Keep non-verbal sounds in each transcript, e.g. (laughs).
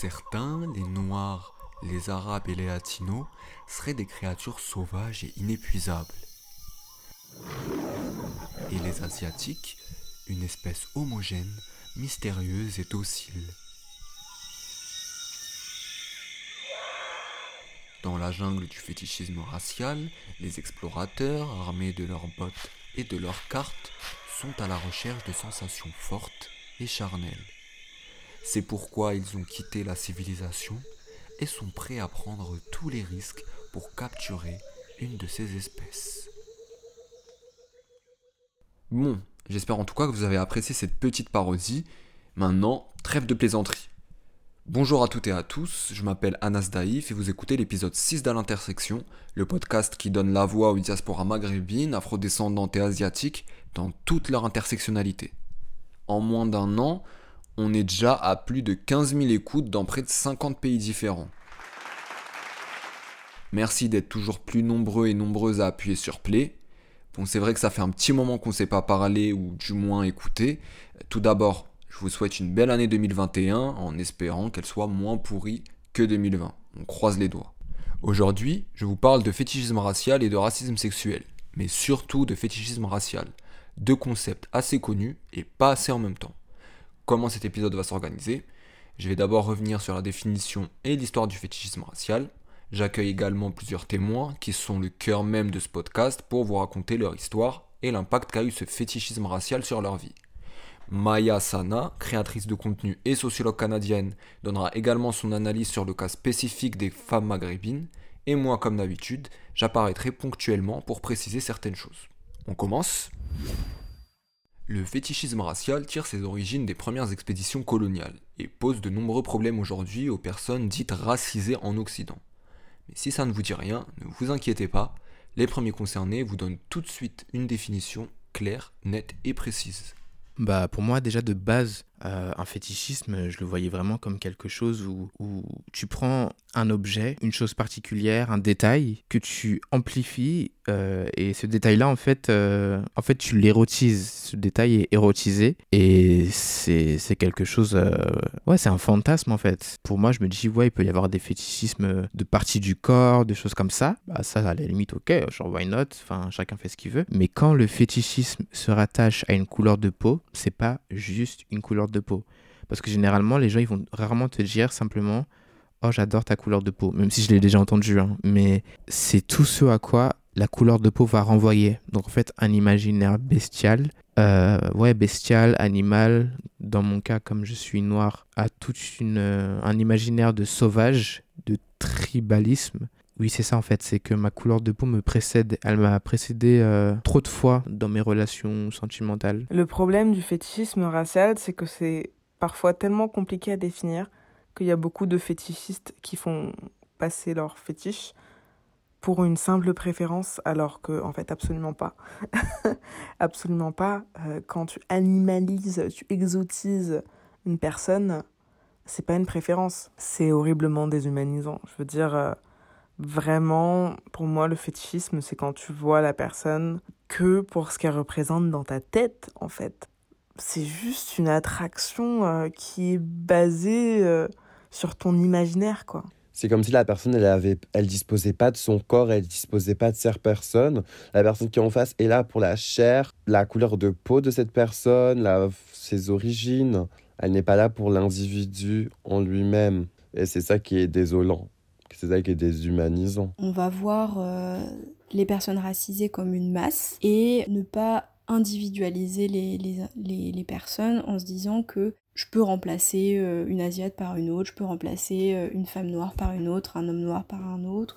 Certains, les Noirs, les Arabes et les Latinos seraient des créatures sauvages et inépuisables. Et les Asiatiques, une espèce homogène, mystérieuse et docile. Dans la jungle du fétichisme racial, les explorateurs, armés de leurs bottes et de leurs cartes, sont à la recherche de sensations fortes et charnelles. C'est pourquoi ils ont quitté la civilisation et sont prêts à prendre tous les risques pour capturer une de ces espèces. Bon, j'espère en tout cas que vous avez apprécié cette petite parodie. Maintenant, trêve de plaisanterie. Bonjour à toutes et à tous, je m'appelle Anas Daïf et vous écoutez l'épisode 6 d'À l'intersection, le podcast qui donne la voix aux diasporas maghrébines, afrodescendantes et asiatiques dans toute leur intersectionnalité. En moins d'un an, on est déjà à plus de 15 000 écoutes dans près de 50 pays différents. Merci d'être toujours plus nombreux et nombreuses à appuyer sur Play. Bon, c'est vrai que ça fait un petit moment qu'on ne s'est pas parlé ou du moins écouté. Tout d'abord, je vous souhaite une belle année 2021 en espérant qu'elle soit moins pourrie que 2020. On croise les doigts. Aujourd'hui, je vous parle de fétichisme racial et de racisme sexuel, mais surtout de fétichisme racial. Deux concepts assez connus et pas assez en même temps. Comment cet épisode va s'organiser Je vais d'abord revenir sur la définition et l'histoire du fétichisme racial. J'accueille également plusieurs témoins qui sont le cœur même de ce podcast pour vous raconter leur histoire et l'impact qu'a eu ce fétichisme racial sur leur vie. Maya Sana, créatrice de contenu et sociologue canadienne, donnera également son analyse sur le cas spécifique des femmes maghrébines, et moi, comme d'habitude, j'apparaîtrai ponctuellement pour préciser certaines choses. On commence Le fétichisme racial tire ses origines des premières expéditions coloniales et pose de nombreux problèmes aujourd'hui aux personnes dites racisées en Occident. Mais si ça ne vous dit rien, ne vous inquiétez pas, les premiers concernés vous donnent tout de suite une définition claire, nette et précise. Bah pour moi déjà de base euh, un fétichisme, je le voyais vraiment comme quelque chose où, tu prends un objet, une chose particulière, un détail que tu amplifies euh, et ce détail-là en fait, euh, en fait tu l'érotises. Ce détail est érotisé et c'est quelque chose, ouais c'est un fantasme en fait. Pour moi je me dis ouais il peut y avoir des fétichismes de parties du corps, des choses comme ça. Bah ça à la limite ok, genre why not, enfin chacun fait ce qu'il veut. Mais quand le fétichisme se rattache à une couleur de peau, c'est pas juste une couleur de peau. Parce que généralement, les gens, ils vont rarement te dire simplement Oh, j'adore ta couleur de peau, même si je l'ai déjà entendu. Hein. Mais c'est tout ce à quoi la couleur de peau va renvoyer. Donc, en fait, un imaginaire bestial. Euh, ouais, bestial, animal. Dans mon cas, comme je suis noir, a tout euh, un imaginaire de sauvage, de tribalisme. Oui, c'est ça en fait, c'est que ma couleur de peau me précède, elle m'a précédé euh, trop de fois dans mes relations sentimentales. Le problème du fétichisme racial, c'est que c'est parfois tellement compliqué à définir qu'il y a beaucoup de fétichistes qui font passer leur fétiche pour une simple préférence, alors que en fait absolument pas. (laughs) absolument pas. Euh, quand tu animalises, tu exotises une personne, c'est pas une préférence. C'est horriblement déshumanisant. Je veux dire. Euh, Vraiment, pour moi, le fétichisme, c'est quand tu vois la personne que pour ce qu'elle représente dans ta tête, en fait. C'est juste une attraction euh, qui est basée euh, sur ton imaginaire, quoi. C'est comme si la personne, elle avait, elle disposait pas de son corps, elle disposait pas de sa personne. La personne qui est en face est là pour la chair, la couleur de peau de cette personne, la, ses origines. Elle n'est pas là pour l'individu en lui-même. Et c'est ça qui est désolant c'est ça qui est déshumanisant. On va voir euh, les personnes racisées comme une masse et ne pas individualiser les, personnes en se disant que je peux remplacer euh, une asiate par une autre, je peux remplacer euh, une femme noire par une autre, un homme noir par un autre,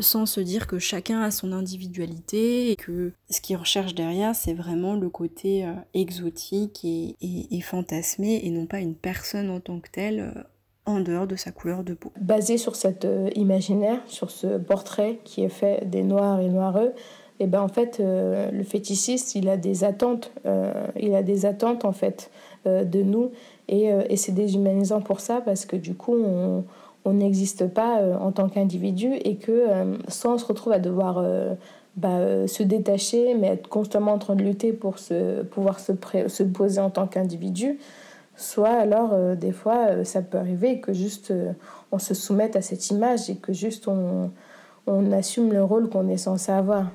sans se dire que chacun a son individualité et que ce qu'ils recherchent derrière, c'est vraiment le côté exotique et, fantasmé et non pas une personne en tant que telle en dehors de sa couleur de peau. Basé sur cet euh, imaginaire, sur ce portrait qui est fait des noirs et noireux, et eh ben en fait euh, le fétichiste il a des attentes, euh, il a des attentes en fait de nous et, c'est déshumanisant pour ça parce que du coup on n'existe pas en tant qu'individu et que soit on se retrouve à devoir bah, se détacher mais être constamment en train de lutter pour se, pouvoir se poser en tant qu'individu soit alors des fois ça peut arriver que juste on se soumette à cette image et que juste on, on assume le rôle qu'on est censé avoir.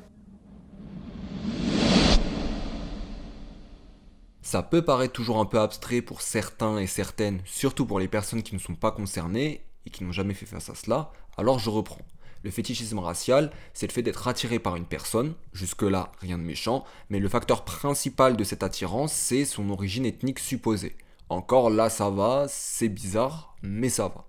Ça peut paraître toujours un peu abstrait pour certains et certaines, surtout pour les personnes qui ne sont pas concernées et qui n'ont jamais fait face à cela, alors je reprends. Le fétichisme racial, c'est le fait d'être attiré par une personne, jusque-là rien de méchant, mais le facteur principal de cette attirance, c'est son origine ethnique supposée. Encore là ça va, c'est bizarre, mais ça va.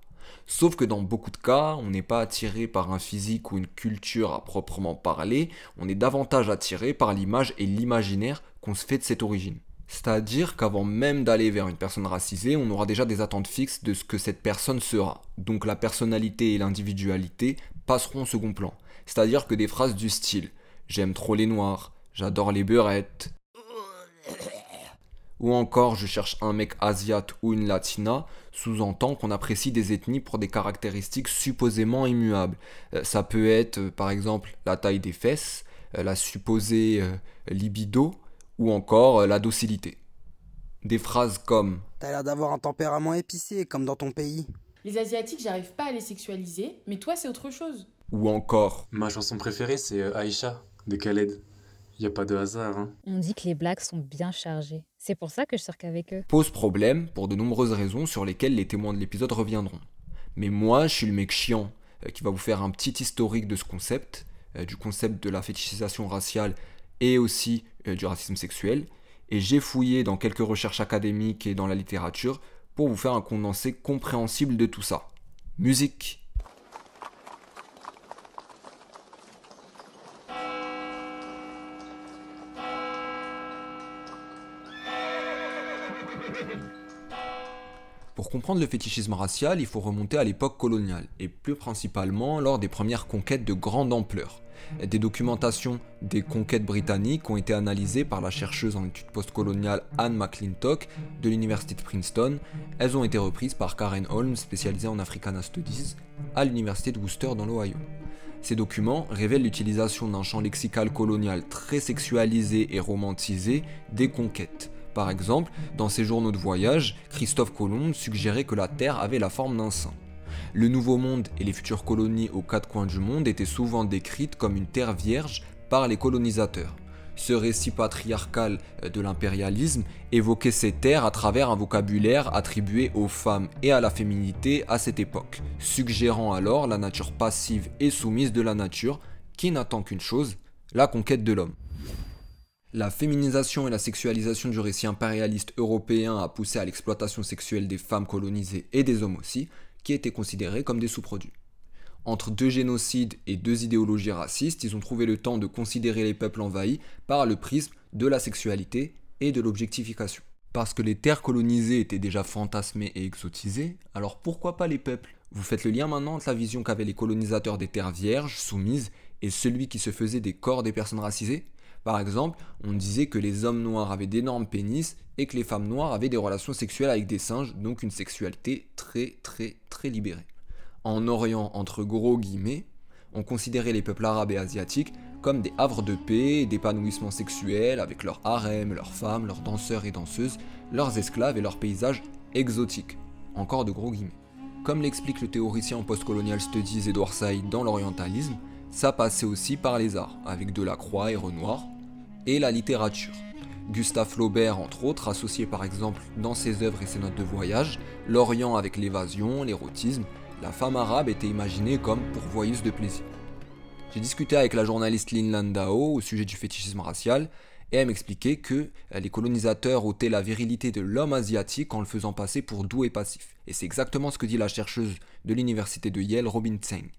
Sauf que dans beaucoup de cas, on n'est pas attiré par un physique ou une culture à proprement parler, on est davantage attiré par l'image et l'imaginaire qu'on se fait de cette origine. C'est-à-dire qu'avant même d'aller vers une personne racisée, on aura déjà des attentes fixes de ce que cette personne sera. Donc la personnalité et l'individualité passeront au second plan. C'est-à-dire que des phrases du style J'aime trop les noirs, j'adore les beurrettes, ou encore je cherche un mec asiate ou une latina, sous-entend qu'on apprécie des ethnies pour des caractéristiques supposément immuables. Euh, ça peut être euh, par exemple la taille des fesses, euh, la supposée libido, ou encore euh, la docilité. Des phrases comme T'as l'air d'avoir un tempérament épicé, comme dans ton pays. Les Asiatiques, j'arrive pas à les sexualiser, mais toi, c'est autre chose. Ou encore Ma chanson préférée, c'est Aïcha, de Khaled. Y a pas de hasard, hein. On dit que les blagues sont bien chargées. C'est pour ça que je sors qu'avec eux. Pose problème pour de nombreuses raisons sur lesquelles les témoins de l'épisode reviendront. Mais moi, je suis le mec chiant euh, qui va vous faire un petit historique de ce concept, du concept de la fétichisation raciale et aussi euh, du racisme sexuel. Et j'ai fouillé dans quelques recherches académiques et dans la littérature pour vous faire un condensé compréhensible de tout ça. Musique Pour comprendre le fétichisme racial, il faut remonter à l'époque coloniale, et plus principalement lors des premières conquêtes de grande ampleur. Des documentations des conquêtes britanniques ont été analysées par la chercheuse en études postcoloniales Anne McClintock de l'université de Princeton. Elles ont été reprises par Karen Holmes, spécialisée en Africana Studies, à l'université de Worcester dans l'Ohio. Ces documents révèlent l'utilisation d'un champ lexical colonial très sexualisé et romantisé des conquêtes. Par exemple, dans ses journaux de voyage, Christophe Colomb suggérait que la Terre avait la forme d'un sein. Le Nouveau Monde et les futures colonies aux quatre coins du monde étaient souvent décrites comme une terre vierge par les colonisateurs. Ce récit patriarcal de l'impérialisme évoquait ces terres à travers un vocabulaire attribué aux femmes et à la féminité à cette époque, suggérant alors la nature passive et soumise de la nature, qui n'attend qu'une chose, la conquête de l'homme. La féminisation et la sexualisation du récit impérialiste européen a poussé à l'exploitation sexuelle des femmes colonisées et des hommes aussi, qui étaient considérés comme des sous-produits. Entre deux génocides et deux idéologies racistes, ils ont trouvé le temps de considérer les peuples envahis par le prisme de la sexualité et de l'objectification. Parce que les terres colonisées étaient déjà fantasmées et exotisées, alors pourquoi pas les peuples? Vous faites le lien maintenant entre la vision qu'avaient les colonisateurs des terres vierges, soumises, et celui qui se faisait des corps des personnes racisées? Par exemple, on disait que les hommes noirs avaient d'énormes pénis et que les femmes noires avaient des relations sexuelles avec des singes, donc une sexualité très très très libérée. En Orient, entre gros guillemets, on considérait les peuples arabes et asiatiques comme des havres de paix d'épanouissement sexuel avec leurs harems, leurs femmes, leurs danseurs et danseuses, leurs esclaves et leurs paysages exotiques. Encore de gros guillemets. Comme l'explique le théoricien postcolonial Studies Edward Said dans l'orientalisme, ça passait aussi par les arts, avec Delacroix et Renoir, et la littérature. Gustave Flaubert, entre autres, associait par exemple dans ses œuvres et ses notes de voyage l'Orient avec l'évasion, l'érotisme, la femme arabe était imaginée comme pourvoyeuse de plaisir. J'ai discuté avec la journaliste Lynn Landau au sujet du fétichisme racial, et elle m'expliquait que les colonisateurs ôtaient la virilité de l'homme asiatique en le faisant passer pour doux et passif. Et c'est exactement ce que dit la chercheuse de l'université de Yale, Robin Tseng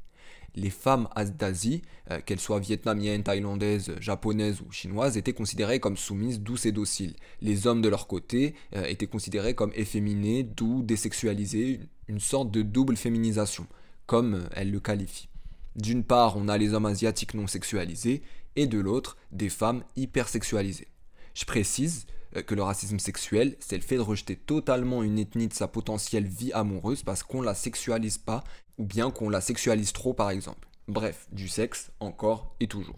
les femmes d'Asie, euh, qu'elles soient vietnamiennes, thaïlandaises, japonaises ou chinoises, étaient considérées comme soumises, douces et dociles. Les hommes de leur côté euh, étaient considérés comme efféminés, doux, désexualisés, une sorte de double féminisation, comme euh, elle le qualifie. D'une part, on a les hommes asiatiques non sexualisés, et de l'autre, des femmes hypersexualisées. Je précise que le racisme sexuel, c'est le fait de rejeter totalement une ethnie de sa potentielle vie amoureuse parce qu'on la sexualise pas ou bien qu'on la sexualise trop par exemple. Bref, du sexe encore et toujours.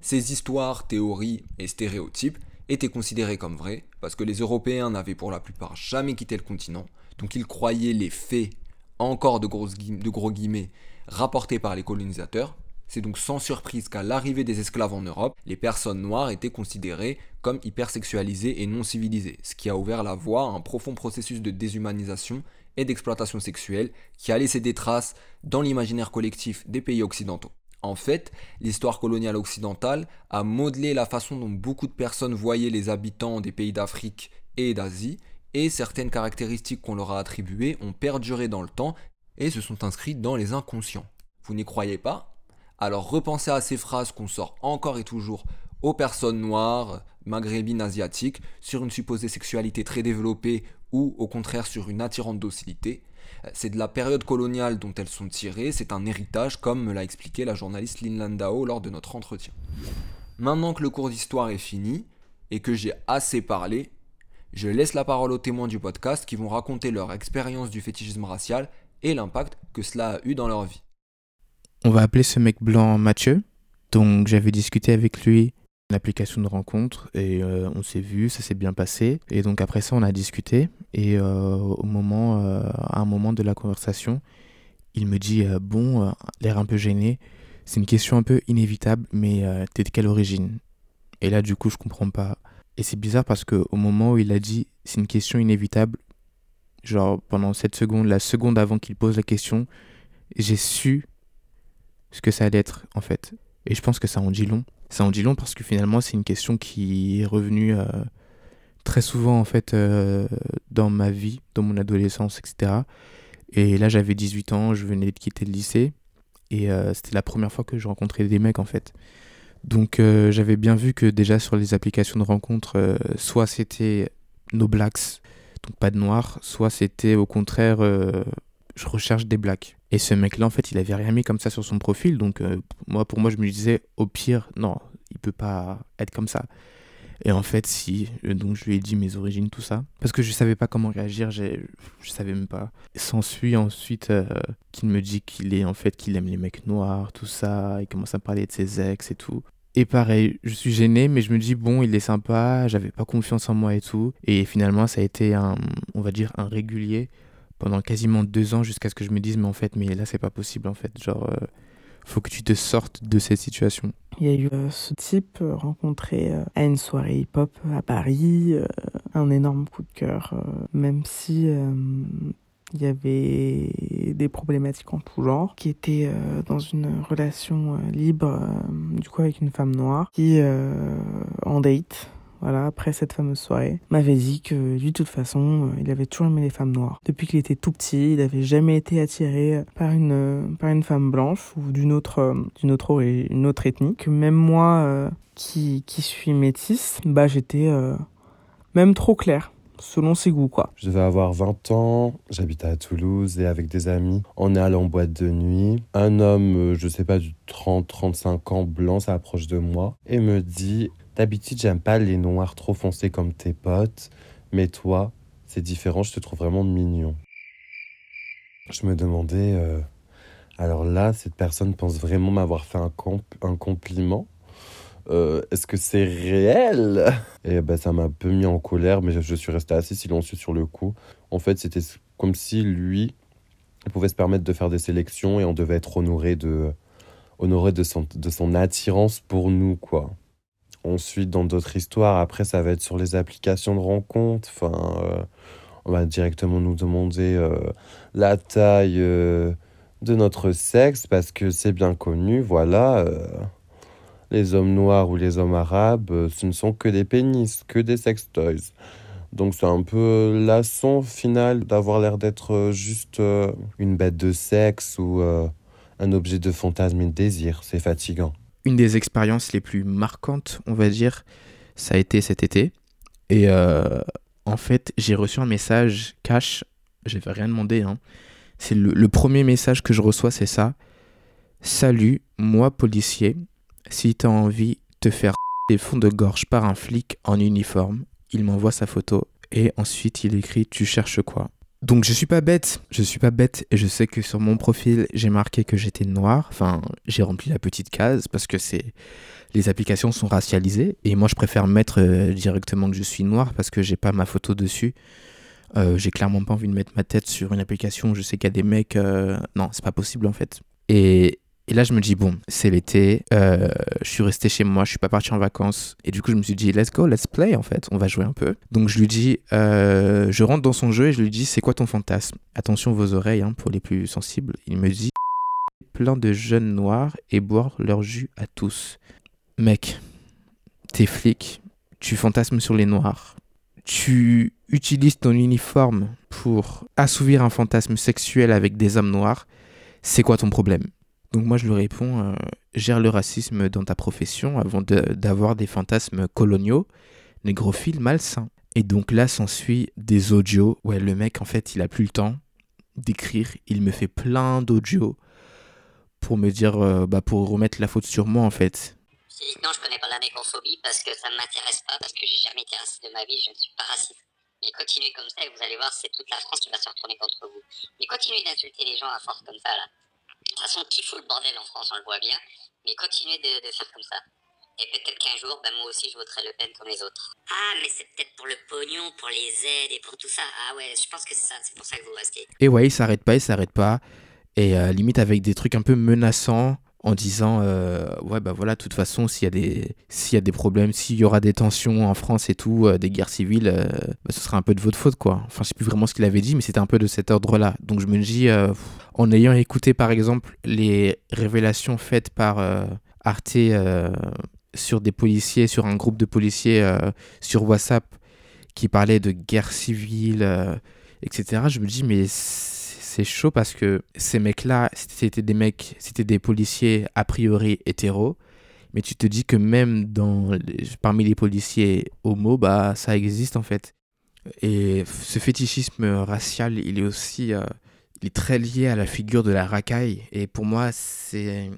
Ces histoires, théories et stéréotypes, étaient considérées comme vraies, parce que les Européens n'avaient pour la plupart jamais quitté le continent, donc ils croyaient les faits, encore de, de gros guillemets, rapportés par les colonisateurs. C'est donc sans surprise qu'à l'arrivée des esclaves en Europe, les personnes noires étaient considérées comme hypersexualisées et non civilisées, ce qui a ouvert la voie à un profond processus de déshumanisation et d'exploitation sexuelle qui a laissé des traces dans l'imaginaire collectif des pays occidentaux. En fait, l'histoire coloniale occidentale a modelé la façon dont beaucoup de personnes voyaient les habitants des pays d'Afrique et d'Asie, et certaines caractéristiques qu'on leur a attribuées ont perduré dans le temps et se sont inscrites dans les inconscients. Vous n'y croyez pas? Alors repensez à ces phrases qu'on sort encore et toujours aux personnes noires, maghrébines, asiatiques, sur une supposée sexualité très développée ou au contraire sur une attirante docilité. C'est de la période coloniale dont elles sont tirées, c'est un héritage comme me l'a expliqué la journaliste Lin Landau lors de notre entretien. Maintenant que le cours d'histoire est fini et que j'ai assez parlé, je laisse la parole aux témoins du podcast qui vont raconter leur expérience du fétichisme racial et l'impact que cela a eu dans leur vie. On va appeler ce mec blanc Mathieu. Donc j'avais discuté avec lui une application de rencontre et euh, on s'est vu, ça s'est bien passé. Et donc après ça, on a discuté et euh, au moment, euh, à un moment de la conversation, il me dit bon, l'air un peu gêné, c'est une question un peu inévitable, mais t'es de quelle origine? Et là, du coup, je comprends pas. Et c'est bizarre parce que au moment où il a dit c'est une question inévitable, genre pendant cette seconde, la seconde avant qu'il pose la question, j'ai su ce que ça allait être en fait. Et je pense que ça en dit long. Ça en dit long parce que finalement, c'est une question qui est revenue euh, très souvent en fait euh, dans ma vie, dans mon adolescence, etc. Et là, j'avais 18 ans, je venais de quitter le lycée. Et euh, c'était la première fois que je rencontrais des mecs en fait. Donc j'avais bien vu que déjà sur les applications de rencontre, soit c'était no blacks, donc pas de noirs, soit c'était au contraire je recherche des blacks. Et ce mec-là, en fait, il avait rien mis comme ça sur son profil. Donc, euh, moi, pour moi, je me disais, au pire, non, il peut pas être comme ça. Et en fait, si. Euh, donc, je lui ai dit mes origines, tout ça. Parce que je savais pas comment réagir, je savais même pas. S'ensuit ensuite euh, qu'il me dit qu'il aime les mecs noirs, tout ça. Il commence à parler de ses ex et tout. Et pareil, je suis gêné, mais je me dis, bon, il est sympa, j'avais pas confiance en moi et tout. Et finalement, ça a été un, on va dire, un régulier pendant quasiment deux ans jusqu'à ce que je me dise mais en fait mais là c'est pas possible en fait genre euh, faut que tu te sortes de cette situation. Il y a eu euh, ce type euh, rencontré à une soirée hip-hop à Paris, un énorme coup de cœur, même si il y avait des problématiques en tout genre, qui était dans une relation libre, du coup avec une femme noire, qui en date voilà, après cette fameuse soirée, m'avait dit que lui, de toute façon, euh, il avait toujours aimé les femmes noires. Depuis qu'il était tout petit, il n'avait jamais été attiré par une, euh, par une femme blanche ou d'une autre, euh, d'une autre, une autre ethnie. Même moi, qui, qui suis métisse, bah, j'étais même trop claire selon ses goûts quoi. Je devais avoir 20 ans, j'habitais à Toulouse et avec des amis, on est allé en boîte de nuit. Un homme, je sais pas, du 30-35 ans, blanc, s'approche de moi et me dit D'habitude, j'aime pas les noirs trop foncés comme tes potes, mais toi, c'est différent, je te trouve vraiment mignon. Je me demandais, euh, alors là, cette personne pense vraiment m'avoir fait un, un compliment euh, Est-ce que c'est réel? (laughs) Et ben, ça m'a un peu mis en colère, mais je, suis resté assez silencieux sur le coup. En fait, c'était comme si lui pouvait se permettre de faire des sélections et on devait être honoré de, de, son, de son attirance pour nous, quoi. Ensuite, dans d'autres histoires, après, ça va être sur les applications de rencontres. Enfin, euh, on va directement nous demander euh, la taille euh, de notre sexe parce que c'est bien connu, voilà. les hommes noirs ou les hommes arabes, ce ne sont que des pénis, que des sex toys. Donc c'est un peu lassant final d'avoir l'air d'être juste une bête de sexe ou un objet de fantasme et de désir. C'est fatigant une des expériences les plus marquantes, on va dire, ça a été cet été. Et euh, en fait, j'ai reçu un message cash. J'avais rien demandé. Hein. C'est le, premier message que je reçois, c'est ça. Salut, moi policier. Si t'as envie de te faire des fonds de gorge par un flic en uniforme, il m'envoie sa photo. Et ensuite, il écrit Tu cherches quoi? Donc je suis pas bête, je suis pas bête et je sais que sur mon profil j'ai marqué que j'étais noir, enfin j'ai rempli la petite case parce que c'est les applications sont racialisées et moi je préfère mettre euh, directement que je suis noir parce que j'ai pas ma photo dessus. Euh, j'ai clairement pas envie de mettre ma tête sur une application, je sais qu'il y a des mecs... euh, Non, c'est pas possible en fait. Et, et là je me dis bon, c'est l'été, euh, je suis resté chez moi, je suis pas parti en vacances. Et du coup je me suis dit let's go, let's play en fait, on va jouer un peu. Donc je lui dis, euh, je rentre dans son jeu et je lui dis c'est quoi ton fantasme? Attention vos oreilles hein, pour les plus sensibles. Il me dit (laughs) plein de jeunes noirs et boire leur jus à tous. Mec, t'es flic, tu fantasmes sur les noirs, tu utilises ton uniforme pour assouvir un fantasme sexuel avec des hommes noirs, c'est quoi ton problème? Donc moi je lui réponds, euh, gère le racisme dans ta profession avant de- d'avoir des fantasmes coloniaux, négrophiles, malsains. Et donc là s'ensuit des audios, ouais le mec en fait il a plus le temps d'écrire, il me fait plein d'audios pour me dire, euh, bah, pour remettre la faute sur moi en fait. Non, je connais pas la négrophobie parce que ça ne m'intéresse pas, parce que j'ai jamais été raciste de ma vie, je ne suis pas raciste. Mais continuez comme ça et vous allez voir, c'est toute la France qui va se retourner contre vous. Mais continuez d'insulter les gens à force comme ça, là. De toute façon, qui fout le bordel en France, on le voit bien. Mais continuez de, de faire comme ça. Et peut-être qu'un jour, ben moi aussi, je voterai Le Pen comme les autres. Ah, mais c'est peut-être pour le pognon, pour les aides et pour tout ça. Ah ouais, je pense que c'est ça, c'est pour ça que vous restez. Et ouais, il s'arrête pas, il s'arrête pas. Et euh, limite avec des trucs un peu menaçants en disant euh, ouais bah voilà de toute façon s'il y a des s'il y a des problèmes s'il y aura des tensions en France et tout euh, des guerres civiles euh, bah, ce sera un peu de votre faute quoi. Enfin je sais plus vraiment ce qu'il avait dit mais c'était un peu de cet ordre là donc je me dis en ayant écouté par exemple les révélations faites par Arte sur des policiers sur un groupe de policiers sur WhatsApp qui parlait de guerre civile etc je me dis mais c'est chaud parce que ces mecs-là, c'était des mecs, c'était des policiers a priori hétéros, mais tu te dis que même dans parmi les policiers homo, bah ça existe en fait. Et ce fétichisme racial, il est aussi, euh, il est très lié à la figure de la racaille. Et pour moi, c'est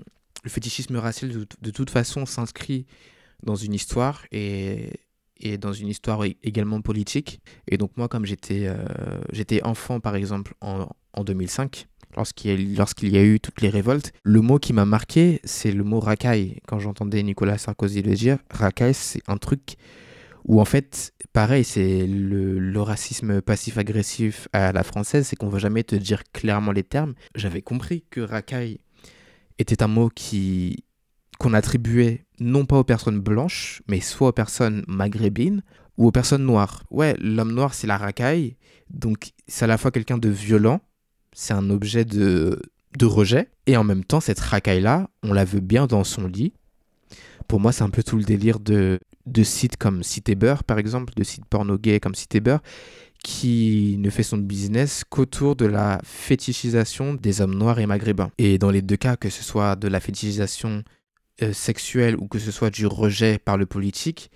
le fétichisme racial de, de toute façon s'inscrit dans une histoire et et dans une histoire également politique. Et donc moi, comme j'étais euh, enfant, par exemple, en, en 2005, lorsqu'il y, a- lorsqu'il y a eu toutes les révoltes, le mot qui m'a marqué, c'est le mot racaille. Quand j'entendais Nicolas Sarkozy le dire, racaille, c'est un truc où en fait, pareil, c'est le, le racisme passif-agressif à la française, c'est qu'on va jamais te dire clairement les termes. J'avais compris que racaille était un mot qui qu'on attribuait non pas aux personnes blanches, mais soit aux personnes maghrébines ou aux personnes noires. Ouais, l'homme noir, c'est la racaille, donc c'est à la fois quelqu'un de violent, c'est un objet de, de rejet, et en même temps, cette racaille-là, on la veut bien dans son lit. Pour moi, c'est un peu tout le délire de, de sites comme Cité Beurre, par exemple, de sites porno gays comme Cité Beurre, qui ne fait son business qu'autour de la fétichisation des hommes noirs et maghrébins. Et dans les deux cas, que ce soit de la fétichisation euh, sexuelle ou que ce soit du rejet par le politique,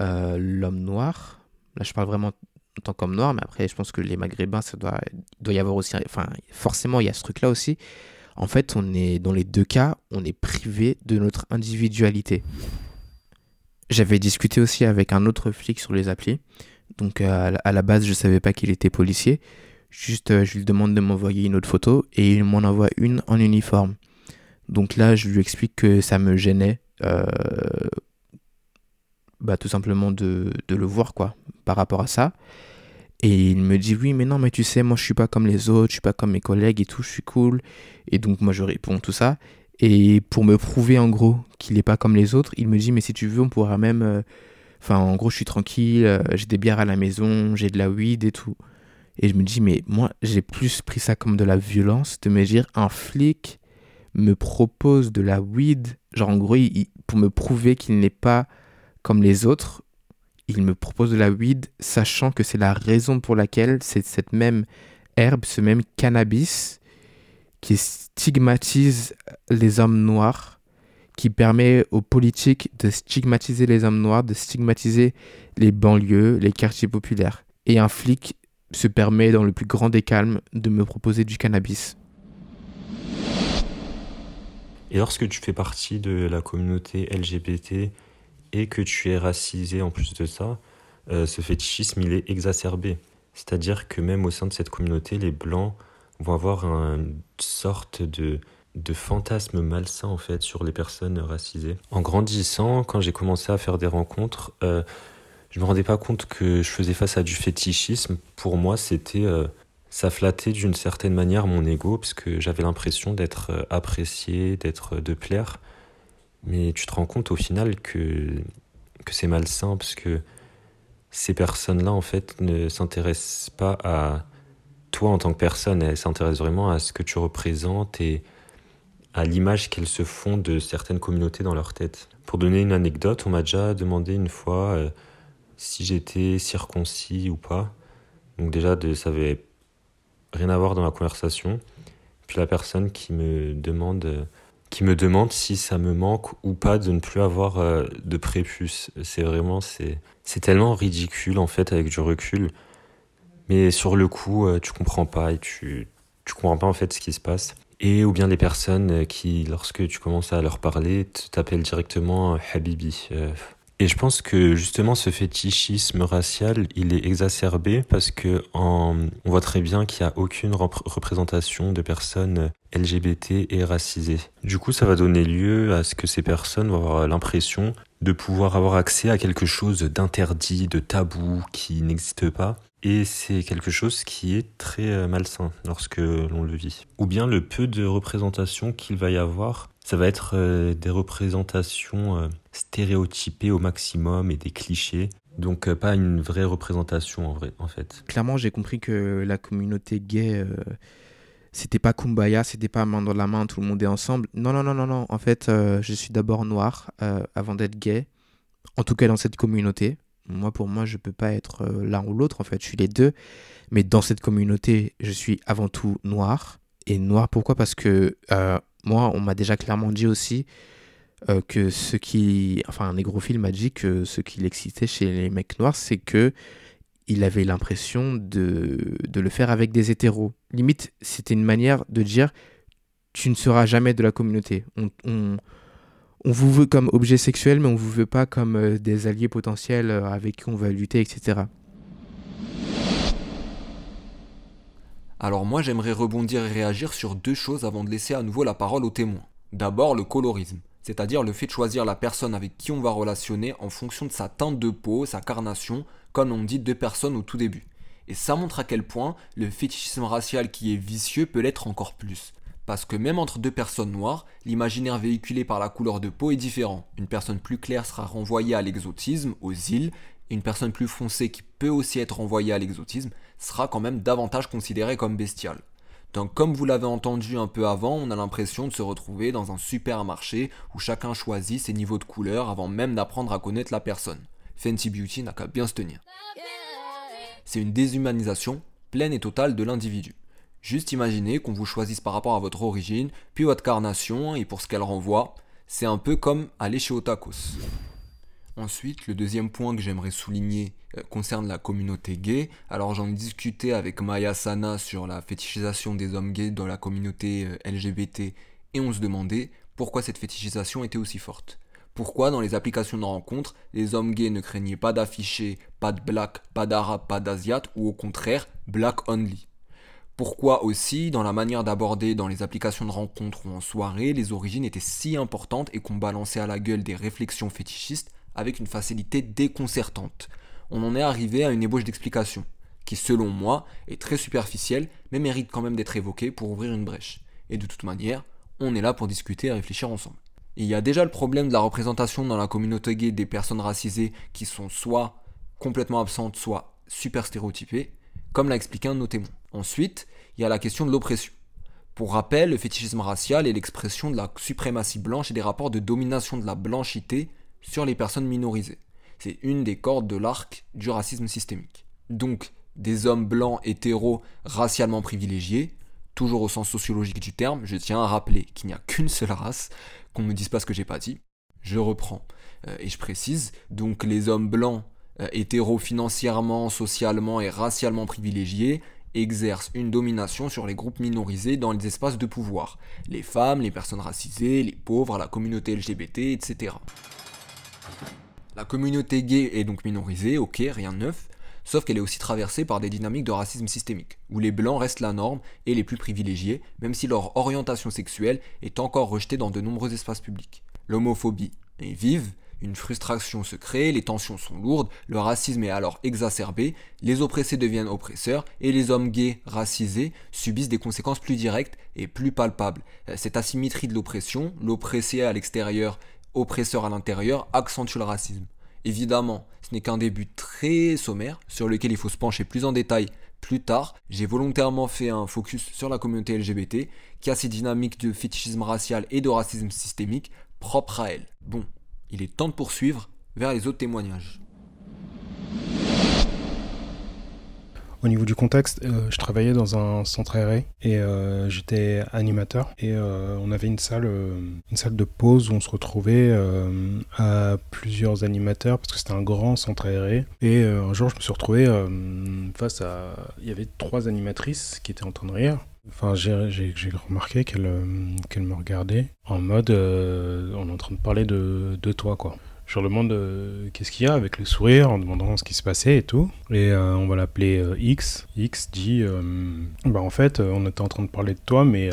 euh, l'homme noir, là je parle vraiment en tant qu'homme noir, mais après je pense que les maghrébins, ça doit, doit y avoir aussi, enfin forcément il y a ce truc-là aussi. En fait, on est dans les deux cas, on est privé de notre individualité. J'avais discuté aussi avec un autre flic sur les applis. Donc euh, à la- base, je savais pas qu'il était policier. Juste, euh, je lui demande de m'envoyer une autre photo et il m'en envoie une en uniforme. Donc là, je lui explique que ça me gênait, euh, bah, tout simplement de, de le voir, quoi, par rapport à ça. Et il me dit, oui, mais non, mais tu sais, moi, je suis pas comme les autres, je suis pas comme mes collègues et tout, je suis cool. Et donc, moi, je réponds tout ça. Et pour me prouver, en gros, qu'il est pas comme les autres, il me dit, mais si tu veux, on pourra même... euh, Enfin, en gros, je suis tranquille, euh, j'ai des bières à la maison, j'ai de la weed et tout. Et je me dis, mais moi, j'ai plus pris ça comme de la violence, de me dire, un flic me propose de la weed, genre en gros, pour me prouver qu'il n'est pas comme les autres, il me propose de la weed, sachant que c'est la raison pour laquelle c'est cette même herbe, ce même cannabis, qui stigmatise les hommes noirs, qui permet aux politiques de stigmatiser les hommes noirs, de stigmatiser les banlieues, les quartiers populaires. Et un flic se permet, dans le plus grand des calmes, de me proposer du cannabis. Et lorsque tu fais partie de la communauté LGBT et que tu es racisé en plus de ça, euh, ce fétichisme il est exacerbé. C'est-à-dire que même au sein de cette communauté, les blancs vont avoir une sorte de, de fantasme malsain en fait sur les personnes racisées. En grandissant, quand j'ai commencé à faire des rencontres, euh, je me rendais pas compte que je faisais face à du fétichisme. Pour moi, c'était euh, ça flattait d'une certaine manière mon ego parce que j'avais l'impression d'être euh, apprécié, d'être de plaire. Mais tu te rends compte au final que que c'est malsain parce que ces personnes-là en fait ne s'intéressent pas à toi en tant que personne, elles s'intéressent vraiment à ce que tu représentes et à l'image qu'elles se font de certaines communautés dans leur tête. Pour donner une anecdote, on m'a déjà demandé une fois euh, si j'étais circoncis ou pas. Donc déjà, de, ça avait rien à voir dans la conversation. Puis la personne qui me demande, qui me demande si ça me manque ou pas de ne plus avoir euh, de prépuce. C'est vraiment, c'est, c'est tellement ridicule en fait avec du recul. Mais sur le coup, euh, tu comprends pas et tu, tu comprends pas en fait ce qui se passe. Et ou bien les personnes qui, lorsque tu commences à leur parler, t'appellent directement euh, Habibi. Et je pense que justement ce fétichisme racial, il est exacerbé parce que on voit très bien qu'il n'y a aucune représentation de personnes LGBT et racisées. Du coup, ça va donner lieu à ce que ces personnes vont avoir l'impression de pouvoir avoir accès à quelque chose d'interdit, de tabou, qui n'existe pas. Et c'est quelque chose qui est très euh, malsain lorsque l'on le vit. Ou bien le peu de représentations qu'il va y avoir, ça va être euh, des représentations euh, stéréotypées au maximum et des clichés. Donc pas une vraie représentation en vrai, en fait. Clairement, j'ai compris que la communauté gay, c'était pas kumbaya, c'était pas main dans la main, tout le monde est ensemble. Non, non, non, non, non. En fait, je suis d'abord noir avant d'être gay. En tout cas dans cette communauté. Moi, pour moi, je peux pas être euh, l'un ou l'autre, en fait, je suis les deux. Mais dans cette communauté, je suis avant tout noir. Et noir, pourquoi? Parce que euh, moi, on m'a déjà clairement dit aussi euh, que ce qui. Enfin, un négrophile m'a dit que ce qui l'excitait chez les mecs noirs, c'est que il avait l'impression de, le faire avec des hétéros. Limite, c'était une manière de dire tu ne seras jamais de la communauté. on, on vous veut comme objet sexuel, mais on vous veut pas comme euh, des alliés potentiels euh, avec qui on va lutter, etc. Alors moi j'aimerais rebondir et réagir sur deux choses avant de laisser à nouveau la parole aux témoins. D'abord le colorisme, c'est-à-dire le fait de choisir la personne avec qui on va relationner en fonction de sa teinte de peau, sa carnation, comme on dit deux personnes au tout début. Et ça montre à quel point le fétichisme racial qui est vicieux peut l'être encore plus. Parce que même entre deux personnes noires, l'imaginaire véhiculé par la couleur de peau est différent. Une personne plus claire sera renvoyée à l'exotisme, aux îles, et une personne plus foncée qui peut aussi être renvoyée à l'exotisme sera quand même davantage considérée comme bestiale. Donc comme vous l'avez entendu un peu avant, on a l'impression de se retrouver dans un supermarché où chacun choisit ses niveaux de couleur avant même d'apprendre à connaître la personne. Fancy Beauty n'a qu'à bien se tenir. C'est une déshumanisation pleine et totale de l'individu. Juste imaginez qu'on vous choisisse par rapport à votre origine, puis votre carnation et pour ce qu'elle renvoie. C'est un peu comme aller chez Otakos. Ensuite, le deuxième point que j'aimerais souligner euh, concerne la communauté gay. Alors j'en ai discuté avec Maya Sana sur la fétichisation des hommes gays dans la communauté euh, LGBT et on se demandait pourquoi cette fétichisation était aussi forte. Pourquoi dans les applications de rencontre, les hommes gays ne craignaient pas d'afficher pas de black, pas d'arabe, pas d'asiate ou au contraire black only. Pourquoi aussi, dans la manière d'aborder dans les applications de rencontres ou en soirée, les origines étaient si importantes et qu'on balançait à la gueule des réflexions fétichistes avec une facilité déconcertante. On en est arrivé à une ébauche d'explication, qui selon moi est très superficielle, mais mérite quand même d'être évoquée pour ouvrir une brèche. Et de toute manière, on est là pour discuter et réfléchir ensemble. il y a déjà le problème de la représentation dans la communauté gay des personnes racisées qui sont soit complètement absentes, soit super stéréotypées, comme l'a expliqué un de nos témoins. Ensuite, il y a la question de l'oppression. Pour rappel, le fétichisme racial est l'expression de la suprématie blanche et des rapports de domination de la blanchité sur les personnes minorisées. C'est une des cordes de l'arc du racisme systémique. Donc, des hommes blancs hétéros racialement privilégiés, toujours au sens sociologique du terme, je tiens à rappeler qu'il n'y a qu'une seule race, qu'on ne me dise pas ce que j'ai pas dit. Je reprends euh, et je précise, donc les hommes blancs euh, hétéros financièrement, socialement et racialement privilégiés exercent une domination sur les groupes minorisés dans les espaces de pouvoir, les femmes, les personnes racisées, les pauvres, la communauté LGBT, etc. La communauté gay est donc minorisée, ok, rien de neuf. sauf qu'elle est aussi traversée par des dynamiques de racisme systémique, où les blancs restent la norme et les plus privilégiés, même si leur orientation sexuelle est encore rejetée dans de nombreux espaces publics. L'homophobie est vive, une frustration se crée, les tensions sont lourdes, le racisme est alors exacerbé, les oppressés deviennent oppresseurs et les hommes gays racisés subissent des conséquences plus directes et plus palpables. Euh, cette asymétrie de l'oppression, l'oppressé à l'extérieur, oppresseur à l'intérieur, accentue le racisme. Évidemment, ce n'est qu'un début très sommaire sur lequel il faut se pencher plus en détail plus tard. J'ai volontairement fait un focus sur la communauté LGBT qui a ces dynamiques de fétichisme racial et de racisme systémique propres à elle. Bon, il est temps de poursuivre vers les autres témoignages. Au niveau du contexte, euh, je travaillais dans un centre aéré et euh, j'étais animateur et euh, on avait une salle, une salle de pause où on se retrouvait à plusieurs animateurs parce que c'était un grand centre aéré. Et un jour, je me suis retrouvé face à, il y avait trois animatrices qui étaient en train de rire. Enfin, j'ai remarqué qu'elles me regardaient en mode on est en train de parler de, de toi, quoi. Je leur demande euh, qu'est-ce qu'il y a avec le sourire en demandant ce qui se passait et tout. Et euh, on va l'appeler euh, X. X dit Bah en fait, on était en train de parler de toi, mais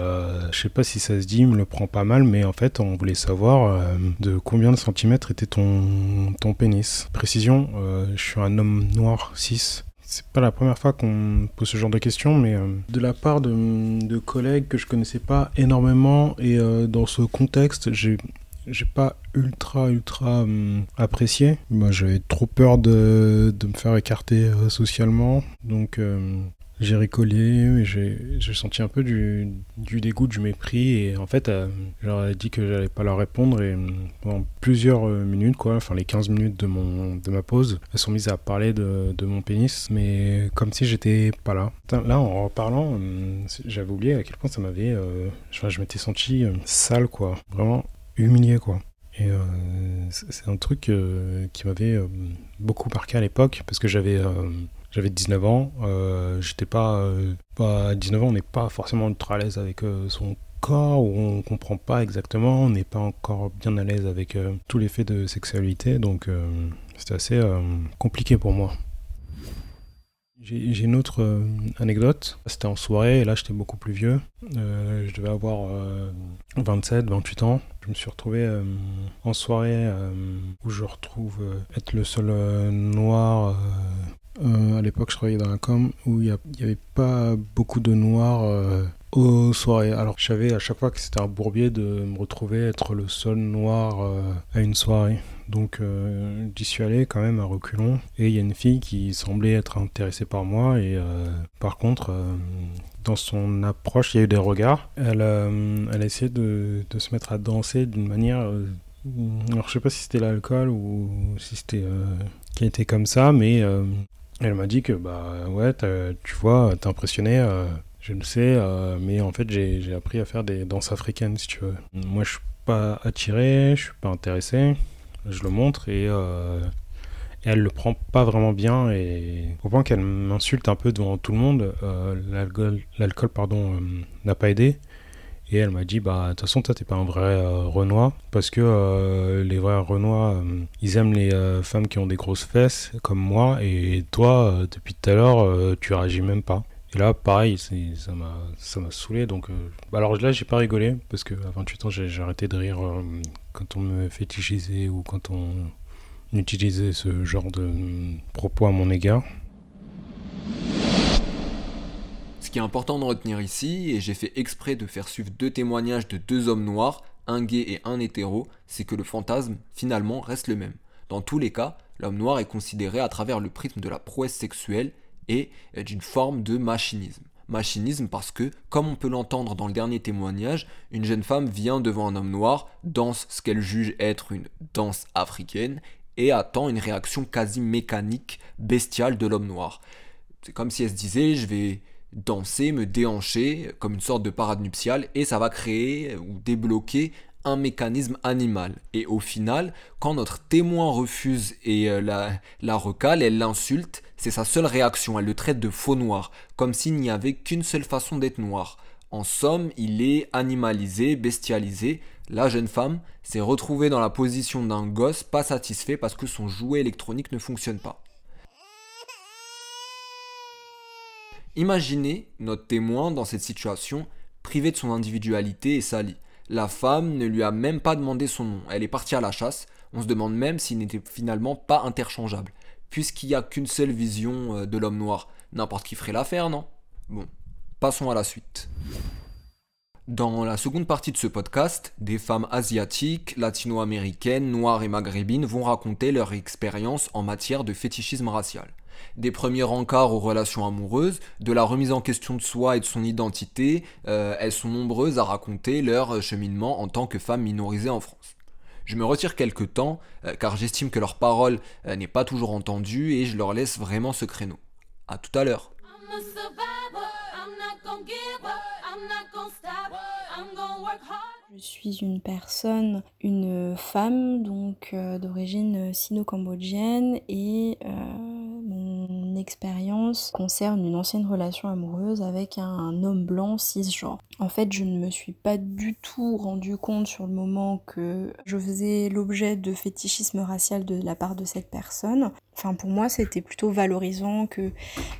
je sais pas si ça se dit, me le prend pas mal, mais en fait, on voulait savoir de combien de centimètres était ton, ton pénis. Précision, je suis un homme noir 6 c'est pas la première fois qu'on pose ce genre de questions, mais de la part de, de, collègues que je connaissais pas énormément et dans ce contexte, j'ai j'ai pas ultra ultra hum, apprécié. Moi j'avais trop peur de, de, me faire écarter euh, socialement. Donc euh, j'ai ricolé, j'ai senti un peu du, du, dégoût, du mépris. Et en fait, euh, j'aurais dit que j'allais pas leur répondre. Et hum, pendant plusieurs minutes, quoi, enfin les 15 minutes de, mon, de ma pause, elles sont mises à parler de, de mon pénis. Mais comme si j'étais pas là. Là, en reparlant, hum, j'avais oublié à quel point ça m'avait. je m'étais senti sale, quoi. Vraiment humilié quoi. Et euh, c'est un truc euh, qui m'avait euh, beaucoup marqué à l'époque parce que j'avais j'avais 19 ans. J'étais pas, pas à 19 ans, on n'est pas forcément ultra à l'aise avec son corps ou on comprend pas exactement, on n'est pas encore bien à l'aise avec tous les faits de sexualité, donc c'était assez compliqué pour moi. J'ai une autre anecdote. C'était en soirée, et là j'étais beaucoup plus vieux. Je devais avoir 27, euh, 28 ans. Je me suis retrouvé en soirée où je retrouve être le seul noir. à l'époque, je travaillais dans un com où il n'y avait pas beaucoup de noirs aux soirées. Alors, je savais à chaque fois que c'était un bourbier de me retrouver être le seul noir à une soirée. Donc euh, j'y suis allé quand même à reculons. Et il y a une fille qui semblait être intéressée par moi. Et euh, par contre, euh, dans son approche, il y a eu des regards. Elle, elle a essayé de, de, se mettre à danser d'une manière... alors je sais pas si c'était l'alcool ou si c'était... qui était comme ça, mais elle m'a dit que bah ouais, tu vois, t'es impressionné. je le sais, mais en fait j'ai appris à faire des danses africaines si tu veux. Moi je suis pas attiré, je suis pas intéressé je le montre et, euh, et, elle le prend pas vraiment bien et au point qu'elle m'insulte un peu devant tout le monde. Euh, L'alcool, pardon, euh, n'a pas aidé. Et elle m'a dit, bah, de toute façon, toi, t'es pas un vrai euh, Renoir, parce que euh, les vrais Renois, ils aiment les femmes qui ont des grosses fesses, comme moi, et toi, depuis tout à l'heure, tu réagis même pas. Et là, pareil, ça m'a, ça m'a saoulé. Donc, euh, alors là, j'ai pas rigolé parce que à 28 ans, j'ai, arrêté de rire euh, quand on me fétichisait ou quand on utilisait ce genre de propos à mon égard. Ce qui est important de retenir ici, et j'ai fait exprès de faire suivre deux témoignages de deux hommes noirs, un gay et un hétéro, c'est que le fantasme, finalement, reste le même. Dans tous les cas, l'homme noir est considéré à travers le prisme de la prouesse sexuelle et euh, d'une forme de machinisme. Machinisme parce que, comme on peut l'entendre dans le dernier témoignage, une jeune femme vient devant un homme noir, danse ce qu'elle juge être une danse africaine et attend une réaction quasi mécanique, bestiale de l'homme noir. C'est comme si elle se disait je vais danser, me déhancher comme une sorte de parade nuptiale et ça va créer ou débloquer un mécanisme animal. Et au final, quand notre témoin refuse et euh, la, recale, elle l'insulte, c'est sa seule réaction, elle le traite de faux noir, comme s'il n'y avait qu'une seule façon d'être noir. En somme, il est animalisé, bestialisé. La jeune femme s'est retrouvée dans la position d'un gosse pas satisfait parce que son jouet électronique ne fonctionne pas. Imaginez notre témoin dans cette situation, privé de son individualité et sali. La femme ne lui a même pas demandé son nom, elle est partie à la chasse, on se demande même s'il n'était finalement pas interchangeable, puisqu'il n'y a qu'une seule vision euh, de l'homme noir. N'importe qui ferait l'affaire, non? Bon, passons à la suite. Dans la seconde partie de ce podcast, des femmes asiatiques, latino-américaines, noires et maghrébines vont raconter leur expérience en matière de fétichisme racial. Des premiers rencarts aux relations amoureuses, de la remise en question de soi et de son identité, euh, elles sont nombreuses à raconter leur cheminement en tant que femmes minorisées en France. Je me retire quelque temps euh, car j'estime que leur parole euh, n'est pas toujours entendue et je leur laisse vraiment ce créneau. A tout à l'heure. Je suis une personne, une femme donc euh, d'origine sino-cambodgienne et euh, expérience concerne une ancienne relation amoureuse avec un, homme blanc cisgenre. En fait, je ne me suis pas du tout rendu compte sur le moment que je faisais l'objet de fétichisme racial de la part de cette personne. Enfin, pour moi, c'était plutôt valorisant que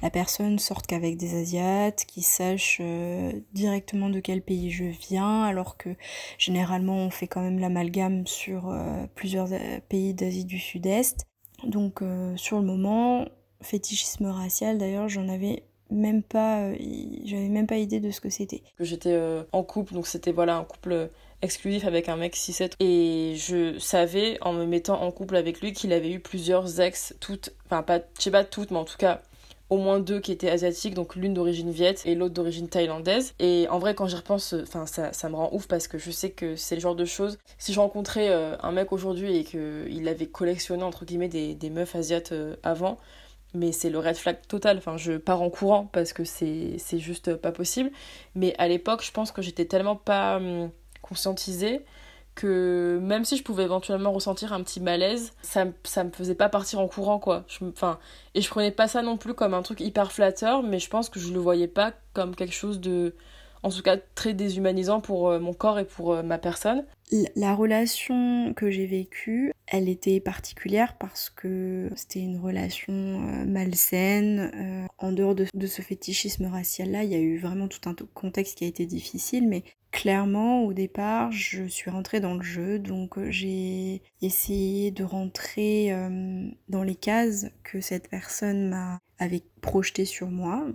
la personne sorte qu'avec des Asiates, qui sache euh, directement de quel pays je viens, alors que généralement on fait quand même l'amalgame sur euh, plusieurs euh, pays d'Asie du Sud-Est. Donc sur le moment, fétichisme racial d'ailleurs, j'en avais même pas j'avais même pas idée de ce que c'était. J'étais en couple donc c'était voilà un couple exclusif avec un mec 6-7 et je savais en me mettant en couple avec lui qu'il avait eu plusieurs ex toutes enfin pas je sais pas toutes mais en tout cas au moins deux qui étaient asiatiques, donc l'une d'origine viette et l'autre d'origine thaïlandaise. Et en vrai, quand j'y repense, enfin, ça, ça me rend ouf parce que je sais que c'est le genre de choses. Si je rencontrais euh, un mec aujourd'hui et qu'il avait collectionné, entre guillemets, des, des meufs asiates euh, avant, mais c'est le red flag total. Enfin, je pars en courant parce que c'est juste pas possible. Mais à l'époque, je pense que j'étais tellement pas hum, conscientisée que même si je pouvais éventuellement ressentir un petit malaise, ça, ça me faisait pas partir en courant quoi. Je, enfin, et je prenais pas ça non plus comme un truc hyper flatteur, mais je pense que je le voyais pas comme quelque chose de, en tout cas très déshumanisant pour euh, mon corps et pour euh, ma personne. La relation que j'ai vécue, elle était particulière parce que c'était une relation euh, malsaine. En dehors de, ce fétichisme racial-là, il y a eu vraiment tout un contexte qui a été difficile, mais clairement, au départ, je suis rentrée dans le jeu, donc j'ai essayé de rentrer dans les cases que cette personne m'a avait projetées sur moi.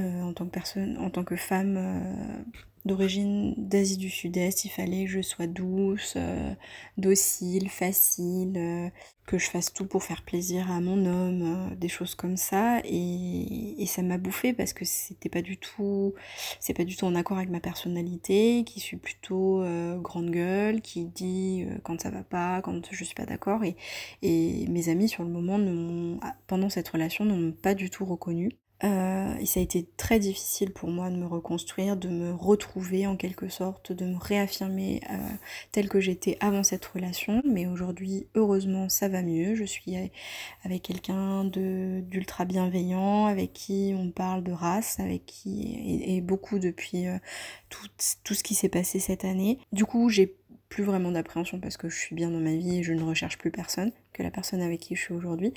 En tant que personne, en tant que femme euh, d'origine d'Asie du Sud-Est, il fallait que je sois douce, euh, docile, facile, que je fasse tout pour faire plaisir à mon homme, des choses comme ça. Et, ça m'a bouffé parce que c'était pas du tout, c'est pas du tout en accord avec ma personnalité, qui suis plutôt grande gueule, qui dit quand ça va pas, quand je suis pas d'accord. Et, mes amis sur le moment, ne pendant cette relation, n'ont pas du tout reconnu. Euh, et ça a été très difficile pour moi de me reconstruire, de me retrouver en quelque sorte, de me réaffirmer euh, telle que j'étais avant cette relation. Mais aujourd'hui, heureusement, ça va mieux. Je suis avec quelqu'un d'ultra bienveillant, avec qui on parle de race, avec qui et, beaucoup depuis euh, tout, tout ce qui s'est passé cette année. Du coup, j'ai plus vraiment d'appréhension parce que je suis bien dans ma vie et je ne recherche plus personne que la personne avec qui je suis aujourd'hui.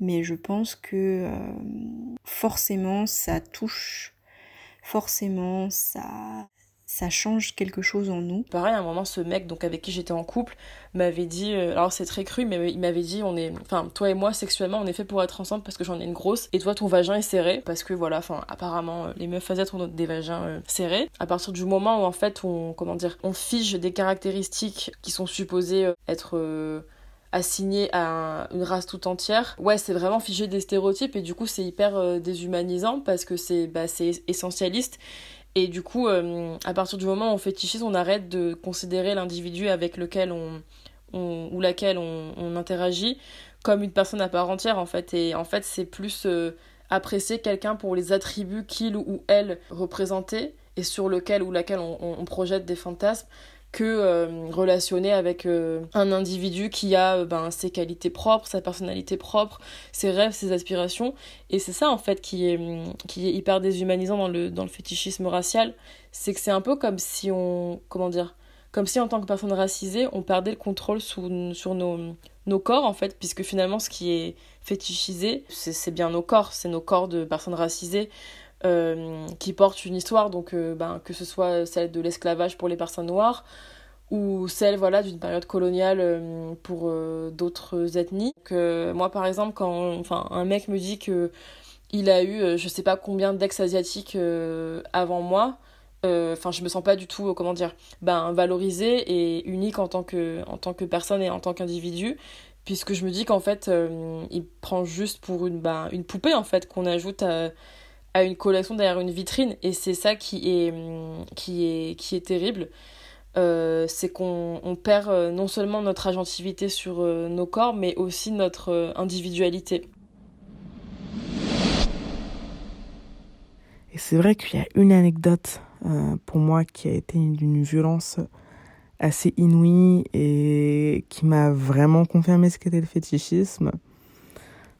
Mais je pense que euh, forcément ça touche, forcément ça, ça change quelque chose en nous. Pareil, à un moment, ce mec donc avec qui j'étais en couple m'avait dit, euh, alors c'est très cru, mais il m'avait dit, on est, enfin, toi et moi, sexuellement, on est fait pour être ensemble parce que j'en ai une grosse, et toi, ton vagin est serré, parce que voilà, enfin, apparemment, euh, les meufs asiates ont des vagins euh, serrés. À partir du moment où, en fait, on, comment dire, on fige des caractéristiques qui sont supposées être assignées à une race tout entière, ouais, c'est vraiment figer des stéréotypes, et du coup, c'est hyper déshumanisant parce que c'est bah, essentialiste et du coup, euh, à partir du moment où on fétichise, on arrête de considérer l'individu avec lequel on, ou laquelle on, interagit comme une personne à part entière en fait. Et en fait, c'est plus euh, apprécier quelqu'un pour les attributs qu'il ou elle représentait et sur lequel ou laquelle on projette des fantasmes que euh, relationner avec euh, un individu qui a euh, ben, ses qualités propres, sa personnalité propre, ses rêves, ses aspirations. Et c'est ça en fait qui est, qui est hyper déshumanisant dans le, dans le fétichisme racial. C'est que c'est un peu comme si on... Comment dire Comme si en tant que personne racisée, on perdait le contrôle sur, sur nos, nos corps en fait, puisque finalement ce qui est fétichisés, c'est bien nos corps, c'est nos corps de personnes racisées qui portent une histoire, donc euh, ben, que ce soit celle de l'esclavage pour les personnes noires ou celle voilà d'une période coloniale euh, pour d'autres ethnies. Que moi par exemple quand enfin un mec me dit que il a eu je sais pas combien d'ex asiatiques avant moi, enfin je me sens pas du tout comment dire ben valorisée et unique en tant que en tant que personne et en tant qu'individu puisque je me dis qu'en fait il prend juste pour une ben, une poupée en fait qu'on ajoute à à une collection derrière une vitrine et c'est ça qui est, qui est, qui est terrible. Euh, c'est qu'on perd euh, non seulement notre agentivité sur euh, nos corps, mais aussi notre individualité. Et c'est vrai qu'il y a une anecdote pour moi qui a été d'une violence assez inouïe et qui m'a vraiment confirmé ce qu'était le fétichisme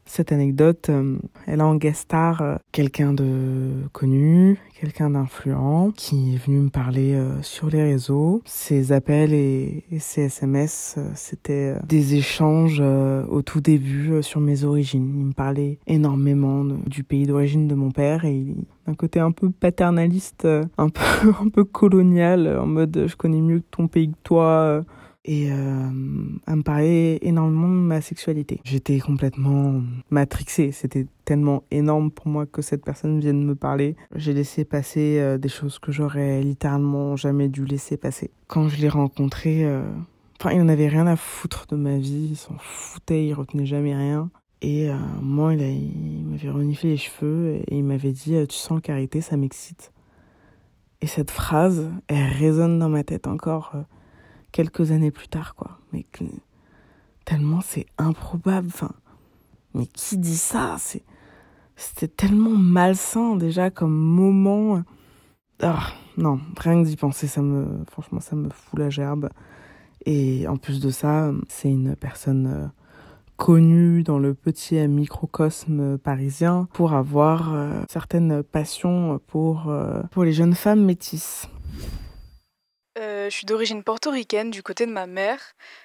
cette anecdote, euh, elle a en guest star euh, quelqu'un de connu, quelqu'un d'influent qui est venu me parler euh, sur les réseaux. Ses appels et, ses SMS, c'était des échanges au tout début sur mes origines. Il me parlait énormément du pays d'origine de mon père et un côté un peu paternaliste, un peu, (laughs) un peu colonial, en mode je connais mieux ton pays que toi et euh, à me parler énormément de ma sexualité. J'étais complètement matrixée, c'était tellement énorme pour moi que cette personne vienne me parler. J'ai laissé passer euh, des choses que j'aurais littéralement jamais dû laisser passer. Quand je l'ai rencontré, euh, enfin il en avait rien à foutre de ma vie, il s'en foutait, il retenait jamais rien. Et moi, il, il m'avait reniflé les cheveux et il m'avait dit Tu sens carité, ça m'excite. Et cette phrase, elle résonne dans ma tête encore quelques années plus tard, quoi. Mais tellement c'est improbable. Enfin, mais qui dit ça? C'est c'était tellement malsain déjà comme moment. Ah, non, rien que d'y penser, ça me, franchement, ça me fout la gerbe. Et en plus de ça, c'est une personne euh, connue dans le petit microcosme parisien pour avoir euh, certaines passions pour, euh, pour les jeunes femmes métisses. Euh, je suis d'origine portoricaine du côté de ma mère,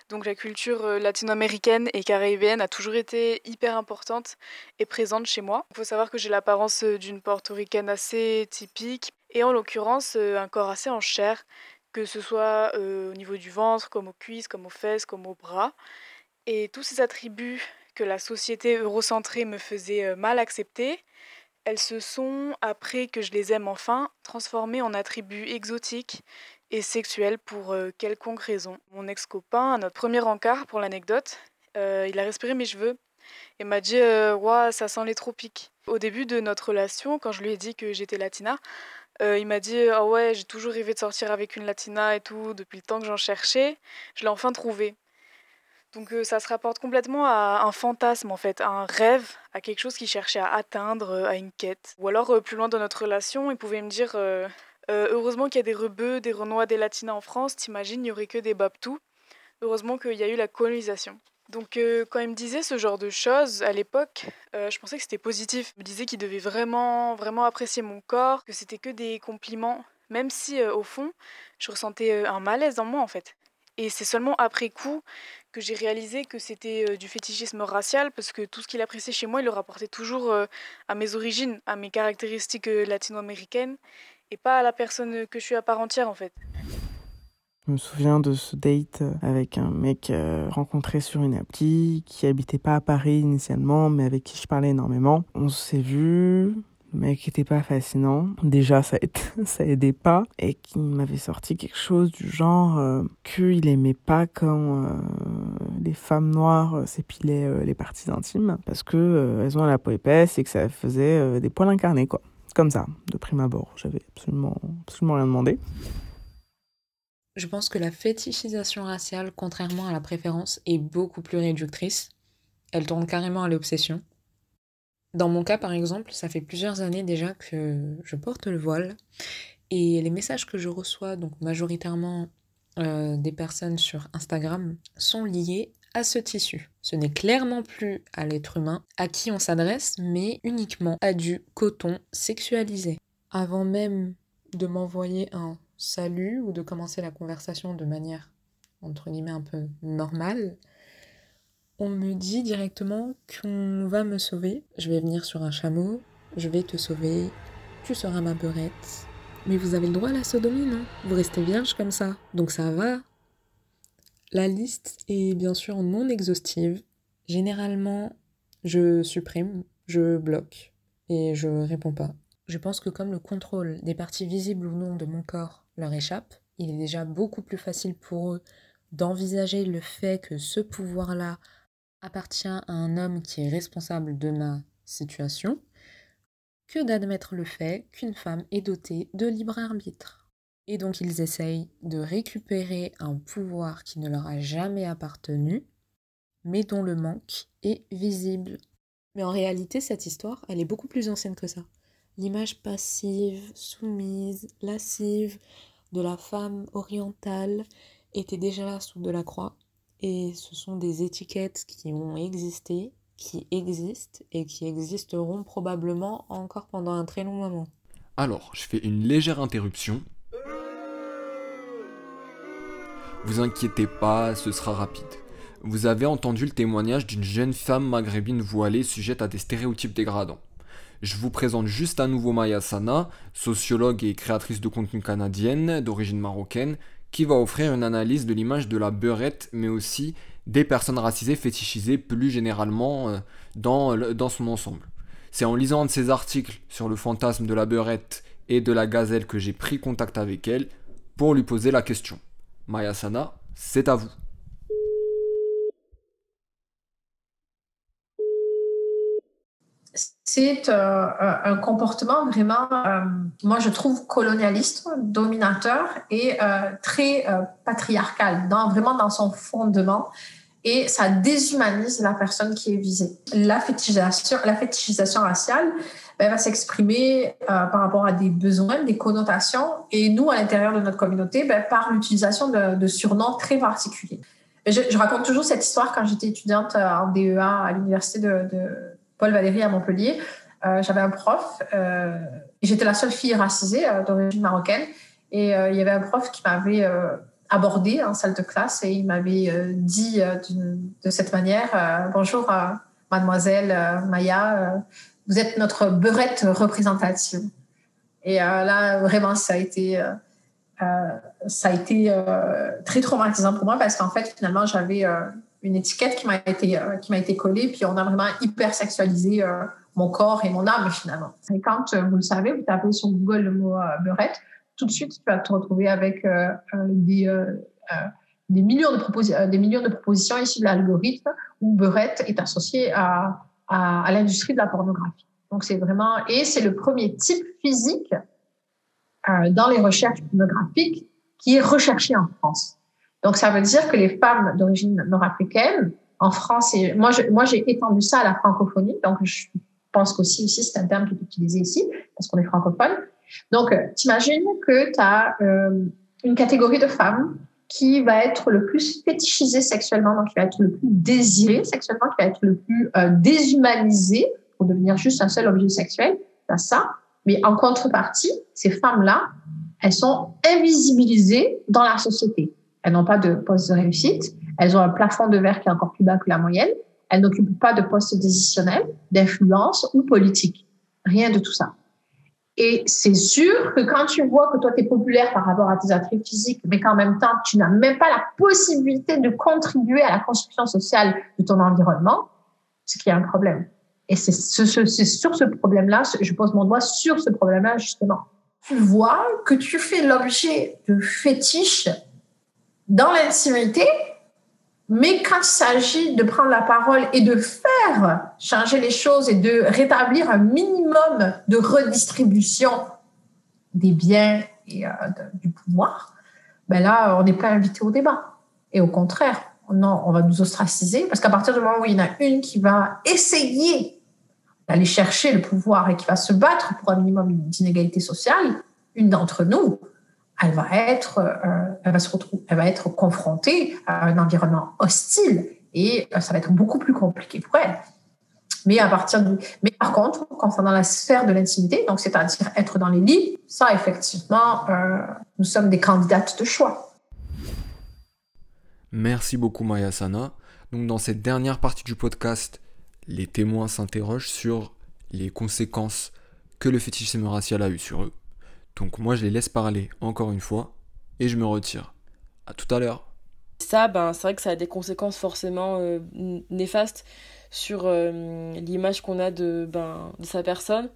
donc la culture euh, latino-américaine et caribéenne a toujours été hyper importante et présente chez moi. Il faut savoir que j'ai l'apparence euh, d'une portoricaine assez typique et en l'occurrence un corps assez en chair, que ce soit au niveau du ventre, comme aux cuisses, comme aux fesses, comme aux bras. Et tous ces attributs que la société eurocentrée me faisait mal accepter, elles se sont, après que je les aime enfin, transformées en attributs exotiques et sexuelle pour euh, quelconque raison. Mon ex-copain, à notre premier encart, pour l'anecdote, euh, il a respiré mes cheveux et m'a dit euh, ça sent les tropiques. Au début de notre relation, quand je lui ai dit que j'étais latina, il m'a dit Ah ouais, j'ai toujours rêvé de sortir avec une latina et tout, depuis le temps que j'en cherchais, je l'ai enfin trouvé. Donc ça se rapporte complètement à un fantasme en fait, à un rêve, à quelque chose qu'il cherchait à atteindre, à une quête. Ou alors plus loin dans notre relation, il pouvait me dire euh, heureusement qu'il y a des rebeux, des renois, des latinas en France. T'imagines, il n'y aurait que des babtous. Heureusement qu'il y a eu la colonisation. Donc euh, quand il me disait ce genre de choses à l'époque, euh, je pensais que c'était positif. Il me disait qu'il devait vraiment, vraiment apprécier mon corps, que c'était que des compliments, même si au fond, je ressentais un malaise en moi en fait. Et c'est seulement après coup que j'ai réalisé que c'était du fétichisme racial, parce que tout ce qu'il appréciait chez moi, il le rapportait toujours à mes origines, à mes caractéristiques latino-américaines et pas à la personne que je suis à part entière en fait. Je me souviens de ce date avec un mec euh, rencontré sur une appli qui habitait pas à Paris initialement, mais avec qui je parlais énormément. On s'est vu, le mec était pas fascinant. Déjà, ça, (laughs) aidait pas. Et qui m'avait sorti quelque chose du genre euh, qu'il aimait pas quand euh, les femmes noires s'épilaient les parties intimes parce que elles ont la peau épaisse et que ça faisait des poils incarnés, quoi comme ça, de prime abord. J'avais absolument, absolument rien demandé. Je pense que la fétichisation raciale, contrairement à la préférence, est beaucoup plus réductrice. Elle tourne carrément à l'obsession. Dans mon cas, par exemple, ça fait plusieurs années déjà que je porte le voile. Et les messages que je reçois, donc majoritairement euh, des personnes sur Instagram, sont liés à ce tissu. Ce n'est clairement plus à l'être humain à qui on s'adresse, mais uniquement à du coton sexualisé. Avant même de m'envoyer un salut ou de commencer la conversation de manière entre guillemets un peu normale, on me dit directement qu'on va me sauver. Je vais venir sur un chameau, je vais te sauver, tu seras ma beurette. Mais vous avez le droit à la sodomie, non? Vous restez vierge comme ça, donc ça va. La liste est bien sûr non exhaustive. Généralement, je supprime, je bloque et je réponds pas. Je pense que comme le contrôle des parties visibles ou non de mon corps leur échappe, il est déjà beaucoup plus facile pour eux d'envisager le fait que ce pouvoir-là appartient à un homme qui est responsable de ma situation que d'admettre le fait qu'une femme est dotée de libre arbitre. Et donc ils essayent de récupérer un pouvoir qui ne leur a jamais appartenu, mais dont le manque est visible. Mais en réalité, cette histoire, elle est beaucoup plus ancienne que ça. L'image passive, soumise, lascive de la femme orientale était déjà là sous de la croix. Et ce sont des étiquettes qui ont existé, qui existent et qui existeront probablement encore pendant un très long moment. Alors, je fais une légère interruption. Vous inquiétez pas, ce sera rapide. Vous avez entendu le témoignage d'une jeune femme maghrébine voilée sujette à des stéréotypes dégradants. Je vous présente juste à nouveau Maya Sana, sociologue et créatrice de contenu canadienne d'origine marocaine, qui va offrir une analyse de l'image de la beurette, mais aussi des personnes racisées fétichisées plus généralement euh, dans, dans son ensemble. C'est en lisant un de ses articles sur le fantasme de la beurette et de la gazelle que j'ai pris contact avec elle pour lui poser la question. Maya Sana, c'est à vous. c'est euh, un comportement vraiment, euh, moi je trouve colonialiste, dominateur et euh, très patriarcal, vraiment dans son fondement. Et ça déshumanise la personne qui est visée. La fétichisation, raciale ben, va s'exprimer par rapport à des besoins, des connotations, et nous, à l'intérieur de notre communauté, ben, par l'utilisation de, surnoms très particuliers. Je, raconte toujours cette histoire quand j'étais étudiante en DEA à l'université de Paul Valéry à Montpellier. Euh, j'avais un prof, euh, j'étais la seule fille racisée euh, d'origine marocaine, et il y avait un prof qui m'avait abordé en salle de classe et il m'avait dit de cette manière Bonjour, mademoiselle Maya, vous êtes notre beurette représentative. Et là, vraiment, ça a été, ça a été très traumatisant pour moi parce qu'en fait, finalement, j'avais une étiquette qui m'a été, euh, qui été collée, puis on a vraiment hyper sexualisé euh, mon corps et mon âme finalement. Et quand euh, vous le savez, vous tapez sur Google le mot beurette, tout de suite tu vas te retrouver avec des, des, millions de des millions de propositions issues de l'algorithme où beurette est associée à, à, à l'industrie de la pornographie. Donc c'est vraiment et c'est le premier type physique dans les recherches pornographiques qui est recherché en France. Donc, ça veut dire que les femmes d'origine nord-africaine, en France, et moi, moi, j'ai étendu ça à la francophonie. Donc, je pense qu'aussi, ici, c'est un terme qui est utilisé ici, parce qu'on est francophone. Donc, euh, t'imagines que tu as euh, une catégorie de femmes qui va être le plus fétichisée sexuellement, donc qui va être le plus désirée sexuellement, qui va être le plus euh, déshumanisée pour devenir juste un seul objet sexuel. Tu ça. Mais en contrepartie, ces femmes-là, elles sont invisibilisées dans la société. Elles n'ont pas de poste de réussite. Elles ont un plafond de verre qui est encore plus bas que la moyenne. Elles n'occupent pas de poste décisionnel, d'influence ou politique. Rien de tout ça. Et c'est sûr que quand tu vois que toi, tu es populaire par rapport à tes attributs physiques, mais qu'en même temps, tu n'as même pas la possibilité de contribuer à la construction sociale de ton environnement, c'est qu'il y a un problème. Et c'est sur ce problème-là, je pose mon doigt sur ce problème-là, justement. Tu vois que tu fais l'objet de fétiches dans l'intimité, mais quand il s'agit de prendre la parole et de faire changer les choses et de rétablir un minimum de redistribution des biens et euh, du pouvoir, ben là, on n'est pas invité au débat. Et au contraire, non, on va nous ostraciser parce qu'à partir du moment où il y en a une qui va essayer d'aller chercher le pouvoir et qui va se battre pour un minimum d'inégalité sociale, une d'entre nous, elle va être, euh, elle va se retrouver, elle va être confrontée à un environnement hostile et euh, ça va être beaucoup plus compliqué pour elle. Mais à partir de, mais par contre, concernant la sphère de l'intimité, donc c'est-à-dire être dans les lits, ça effectivement, euh, nous sommes des candidates de choix. Merci beaucoup Maya Sana. Donc dans cette dernière partie du podcast, les témoins s'interrogent sur les conséquences que le fétichisme racial a eu sur eux. Donc moi je les laisse parler encore une fois et je me retire. À tout à l'heure. Ça, ben, c'est vrai que ça a des conséquences forcément euh, néfastes sur euh, l'image qu'on a de, ben, de sa personne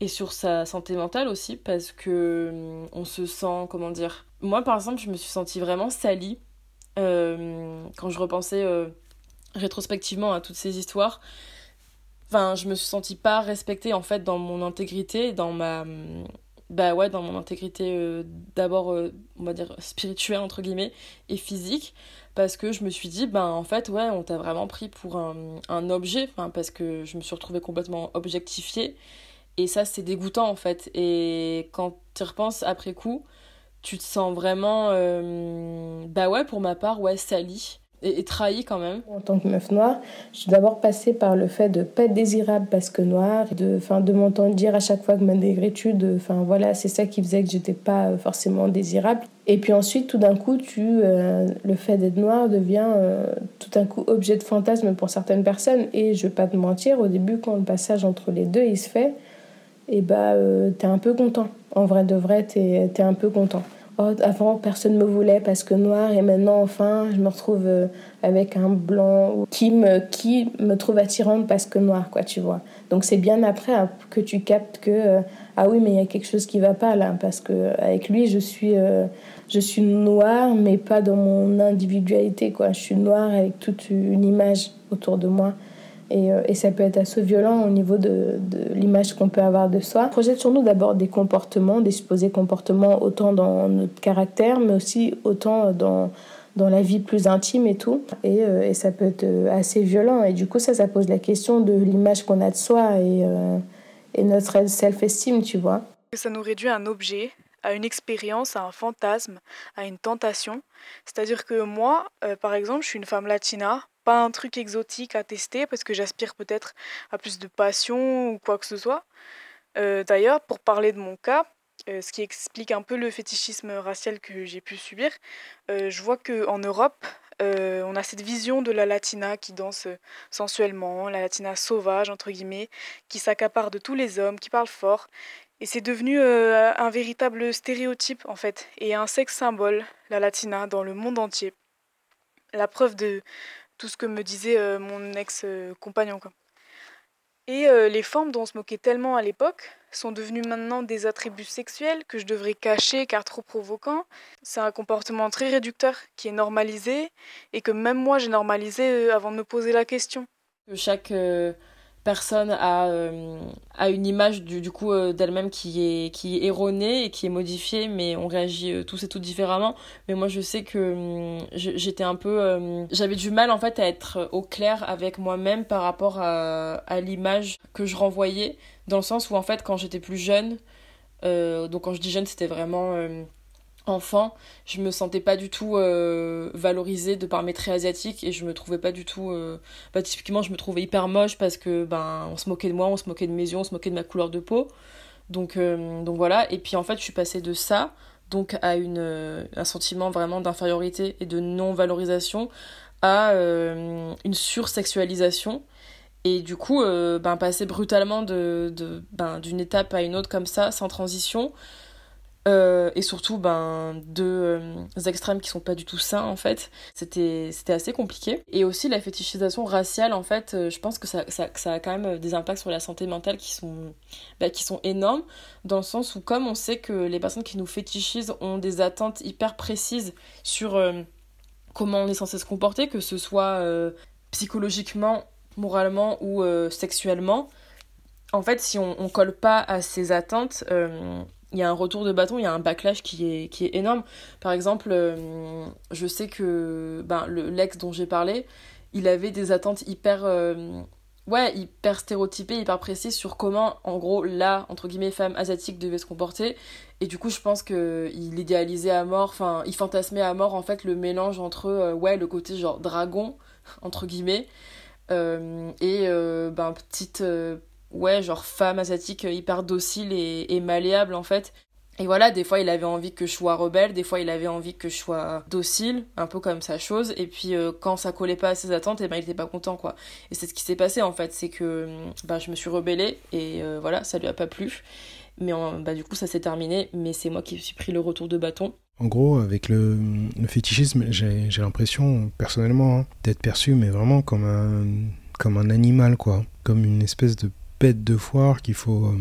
et sur sa santé mentale aussi parce que euh, on se sent comment dire moi par exemple je me suis sentie vraiment salie quand je repensais rétrospectivement à toutes ces histoires enfin je me suis sentie pas respectée en fait dans mon intégrité dans ma bah ouais dans mon intégrité euh, d'abord euh, on va dire spirituelle entre guillemets et physique parce que je me suis dit ben en fait ouais on t'a vraiment pris pour un, un objet parce que je me suis retrouvée complètement objectifiée et ça c'est dégoûtant en fait. Et quand tu repenses après coup tu te sens vraiment euh, bah ouais pour ma part ouais salie et, trahi quand même. En tant que meuf noire, je suis d'abord passée par le fait de pas être désirable parce que noire, de, fin, de m'entendre dire à chaque fois que ma négritude, voilà, c'est ça qui faisait que j'étais pas forcément désirable. Et puis ensuite, tout d'un coup, tu, euh, le fait d'être noire devient euh, tout d'un coup objet de fantasme pour certaines personnes. Et je vais pas te mentir, au début, quand le passage entre les deux il se fait, et eh bah, euh, t'es un peu content. En vrai de vrai, t'es es un peu content. Oh, avant, personne ne me voulait parce que noir, et maintenant, enfin, je me retrouve euh, avec un blanc qui me, qui me trouve attirante parce que noir, quoi, tu vois. Donc, c'est bien après hein, que tu captes que, euh, ah oui, mais il y a quelque chose qui va pas là, parce que avec lui, je suis, euh, je suis noire, mais pas dans mon individualité, quoi. Je suis noire avec toute une image autour de moi. Et, euh, et, ça peut être assez violent au niveau de, l'image qu'on peut avoir de soi. Projette sur nous d'abord des comportements, des supposés comportements, autant dans notre caractère, mais aussi autant dans, dans la vie plus intime et tout. Et, euh, ça peut être euh, assez violent. Et du coup, ça, ça pose la question de l'image qu'on a de soi et, et notre self-esteem, tu vois. Ça nous réduit à un objet, à une expérience, à un fantasme, à une tentation. C'est-à-dire que moi, par exemple, je suis une femme latina, pas un truc exotique à tester parce que j'aspire peut-être à plus de passion ou quoi que ce soit. Euh, d'ailleurs, pour parler de mon cas, euh, ce qui explique un peu le fétichisme racial que j'ai pu subir, euh, je vois qu'en Europe, on a cette vision de la latina qui danse sensuellement, la latina sauvage, entre guillemets, qui s'accapare de tous les hommes, qui parle fort. Et c'est devenu un véritable stéréotype, en fait, et un sexe symbole, la latina, dans le monde entier. La preuve de, tout ce que me disait euh, mon ex-compagnon. Et euh, les formes dont on se moquait tellement à l'époque sont devenues maintenant des attributs sexuels que je devrais cacher car trop provoquants. C'est un comportement très réducteur qui est normalisé et que même moi j'ai normalisé euh, avant de me poser la question. Chaque personne a, euh, a une image du, coup euh, d'elle-même qui est, qui est erronée et qui est modifiée, mais on réagit euh, tous et toutes différemment. Mais moi, je sais que hum, j'étais un peu. J'avais du mal en fait à être au clair avec moi-même par rapport à, à l'image que je renvoyais, dans le sens où en fait, quand j'étais plus jeune, donc quand je dis jeune, c'était vraiment enfant, je me sentais pas du tout euh, valorisée de par mes traits asiatiques et je me trouvais pas du tout. Euh, bah, typiquement, je me trouvais hyper moche parce que ben on se moquait de moi, on se moquait de mes yeux, on se moquait de ma couleur de peau. Donc, euh, donc voilà. Et puis en fait, je suis passée de ça donc à une, un sentiment vraiment d'infériorité et de non-valorisation à une sursexualisation. Et du coup, ben, passer brutalement de, de, ben, d'une étape à une autre comme ça, sans transition, euh, et surtout, ben, deux euh, extrêmes qui sont pas du tout sains, en fait. C'était, assez compliqué. Et aussi, la fétichisation raciale, en fait, euh, je pense que ça, ça, ça, a quand même des impacts sur la santé mentale qui sont, bah, qui sont énormes, dans le sens où, comme on sait que les personnes qui nous fétichisent ont des attentes hyper précises sur comment on est censé se comporter, que ce soit psychologiquement, moralement ou sexuellement, en fait, si on, on colle pas à ces attentes, il y a un retour de bâton, il y a un backlash qui est, qui est énorme. Par exemple, euh, je sais que ben, l'ex dont j'ai parlé, il avait des attentes hyper, euh, ouais, hyper stéréotypées, hyper précises sur comment, en gros, la, entre guillemets, femme asiatique devait se comporter. Et du coup, je pense qu'il idéalisait à mort, enfin, il fantasmait à mort, en fait, le mélange entre, euh, ouais, le côté genre dragon, (laughs) entre guillemets, et ben, petite ouais, genre femme asiatique hyper docile et, malléable en fait. Et voilà, des fois il avait envie que je sois rebelle, des fois il avait envie que je sois docile, un peu comme sa chose. Et puis euh, quand ça collait pas à ses attentes, et eh ben il était pas content quoi. Et c'est ce qui s'est passé en fait, c'est que bah, je me suis rebellée et euh, voilà, ça lui a pas plu. Mais bah, du coup ça s'est terminé, mais c'est moi qui me suis pris le retour de bâton. En gros, avec le, fétichisme, j'ai l'impression personnellement hein, d'être perçu, mais vraiment comme un, comme un animal quoi, comme une espèce de bête de foire qu'il faut, euh,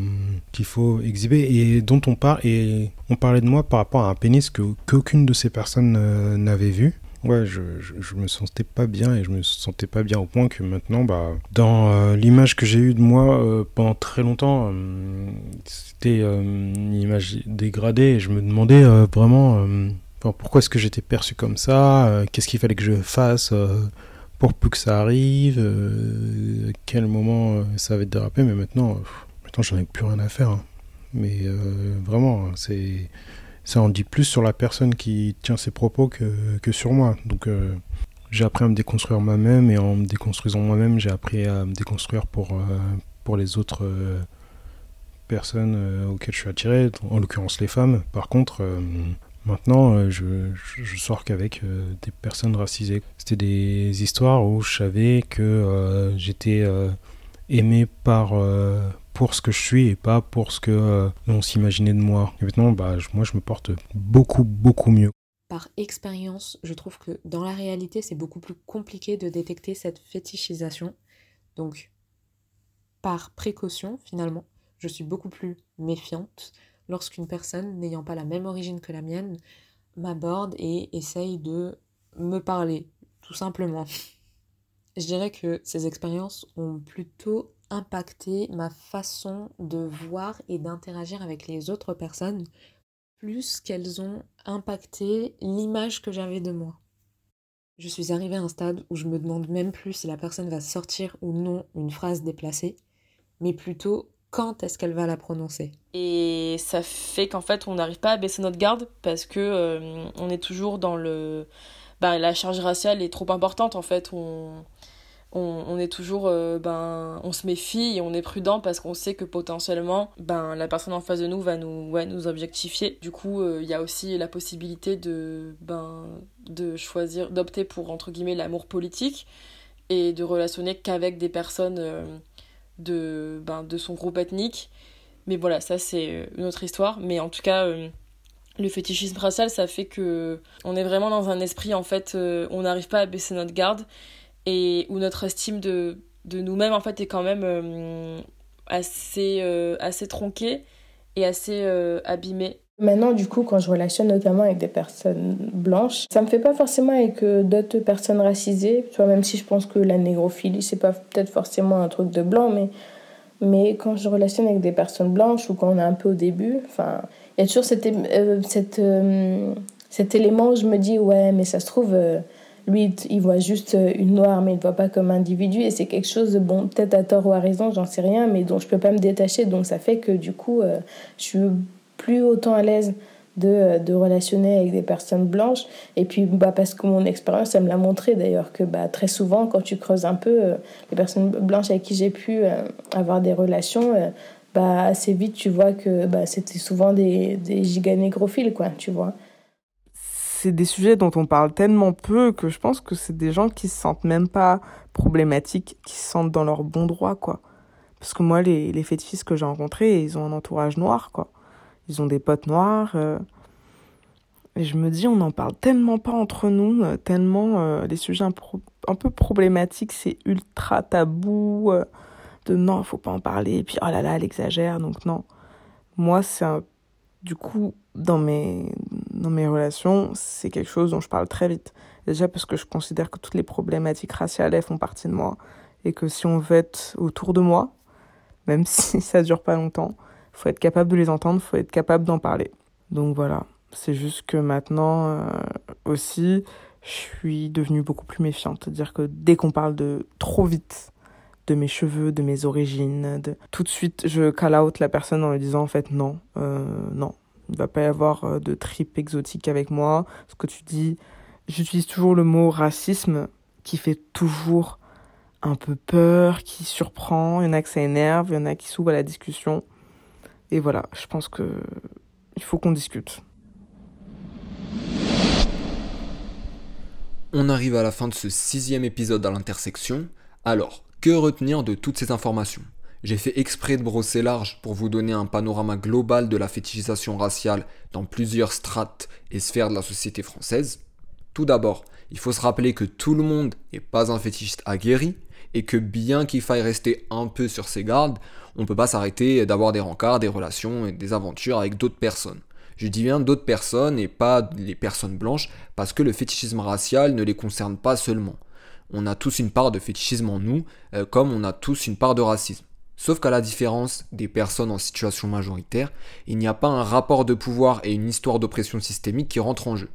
qu'il faut exhiber et dont on parle. Et on parlait de moi par rapport à un pénis que qu'aucune de ces personnes euh, n'avait vu. Ouais, je, je, me sentais pas bien et je me sentais pas bien au point que maintenant, bah, dans euh, l'image que j'ai eue de moi pendant très longtemps, c'était une image dégradée et je me demandais vraiment pourquoi est-ce que j'étais perçu comme ça, qu'est-ce qu'il fallait que je fasse pour plus que ça arrive, euh, quel moment euh, ça va être dérapé, mais maintenant, euh, maintenant j'en ai plus rien à faire. Hein. Mais vraiment, c'est ça en dit plus sur la personne qui tient ses propos que, que sur moi. Donc j'ai appris à me déconstruire moi-même et en me déconstruisant moi-même, j'ai appris à me déconstruire pour, pour les autres personnes auxquelles je suis attiré, en l'occurrence les femmes. Par contre, Maintenant, euh, je, je, sors qu'avec euh, des personnes racisées. C'était des histoires où je savais que euh, j'étais aimé par, pour ce que je suis et pas pour ce que l'on s'imaginait de moi. Et maintenant, bah, moi, je me porte beaucoup, beaucoup mieux. Par expérience, je trouve que dans la réalité, c'est beaucoup plus compliqué de détecter cette fétichisation. Donc, par précaution, finalement, je suis beaucoup plus méfiante lorsqu'une personne n'ayant pas la même origine que la mienne m'aborde et essaye de me parler, tout simplement. Je dirais que ces expériences ont plutôt impacté ma façon de voir et d'interagir avec les autres personnes, plus qu'elles ont impacté l'image que j'avais de moi. Je suis arrivée à un stade où je me demande même plus si la personne va sortir ou non une phrase déplacée, mais plutôt quand est-ce qu'elle va la prononcer? Et ça fait qu'en fait, on n'arrive pas à baisser notre garde parce que euh, on est toujours dans le. Ben, la charge raciale est trop importante en fait. On, on, est toujours. Euh, ben, on se méfie et on est prudent parce qu'on sait que potentiellement, ben, la personne en face de nous va nous, ouais, nous objectifier. Du coup, euh, il y a aussi la possibilité de, ben, de choisir, d'opter pour entre guillemets l'amour politique et de relationner qu'avec des personnes de, ben, de son groupe ethnique. Mais voilà, ça c'est euh, une autre histoire. Mais en tout cas, euh, le fétichisme racial, ça fait que on est vraiment dans un esprit, en fait, euh, on n'arrive pas à baisser notre garde et où notre estime de, de nous-mêmes, en fait, est quand même assez, assez tronquée et assez abîmée. Maintenant, du coup, quand je relationne notamment avec des personnes blanches, ça me fait pas forcément avec euh, d'autres personnes racisées, tu même si je pense que la négrophilie, c'est pas peut-être forcément un truc de blanc, mais, mais quand je relationne avec des personnes blanches ou quand on est un peu au début, enfin, il y a toujours euh, euh, cet élément où je me dis, ouais, mais ça se trouve, lui, il voit juste une noire, mais il ne voit pas comme individu, et c'est quelque chose, bon, peut-être à tort ou à raison, j'en sais rien, mais dont je peux pas me détacher, donc ça fait que du coup, je suis plus autant à l'aise de, de, relationner avec des personnes blanches. Et puis, bah, parce que mon expérience, ça me l'a montré d'ailleurs, que bah, très souvent, quand tu creuses un peu, euh, les personnes blanches avec qui j'ai pu euh, avoir des relations, euh, bah, assez vite, tu vois que bah, c'était souvent des, des giganégrophiles, quoi, tu vois. C'est des sujets dont on parle tellement peu que je pense que c'est des gens qui se sentent même pas problématiques, qui se sentent dans leur bon droit, quoi. Parce que moi, les, les fétichistes que j'ai rencontrés, ils ont un entourage noir, quoi ils ont des potes noirs. Euh. et je me dis, on n'en parle tellement pas entre nous, euh, tellement euh, les sujets un, peu problématiques, c'est ultra tabou. de non, faut pas en parler, et puis oh là là, elle exagère, donc non. Moi, c'est du coup, dans mes, dans mes relations, c'est quelque chose dont je parle très vite. Déjà parce que je considère que toutes les problématiques raciales, elles font partie de moi. Et que si on veut être autour de moi, même (laughs) si ça dure pas longtemps, faut être capable de les entendre, faut être capable d'en parler. Donc voilà, c'est juste que maintenant euh, aussi, je suis devenue beaucoup plus méfiante. C'est-à-dire que dès qu'on parle de trop vite de mes cheveux, de mes origines, tout de suite je call out la personne en lui disant en fait non, euh, non, il ne va pas y avoir euh, de trip exotique avec moi. Ce que tu dis, j'utilise toujours le mot racisme qui fait toujours un peu peur, qui surprend. Il y en a que ça énerve, il y en a qui s'ouvrent à la discussion. Et voilà, je pense que il faut qu'on discute. On arrive à la fin de ce sixième épisode à l'intersection. Alors, que retenir de toutes ces informations? J'ai fait exprès de brosser large pour vous donner un panorama global de la fétichisation raciale dans plusieurs strates et sphères de la société française. Tout d'abord, il faut se rappeler que tout le monde n'est pas un fétichiste aguerri et que bien qu'il faille rester un peu sur ses gardes, on ne peut pas s'arrêter d'avoir des rencarts, des relations et des aventures avec d'autres personnes. Je dis bien d'autres personnes et pas les personnes blanches parce que le fétichisme racial ne les concerne pas seulement. On a tous une part de fétichisme en nous, euh, comme on a tous une part de racisme. Sauf qu'à la différence des personnes en situation majoritaire, il n'y a pas un rapport de pouvoir et une histoire d'oppression systémique qui rentrent en jeu.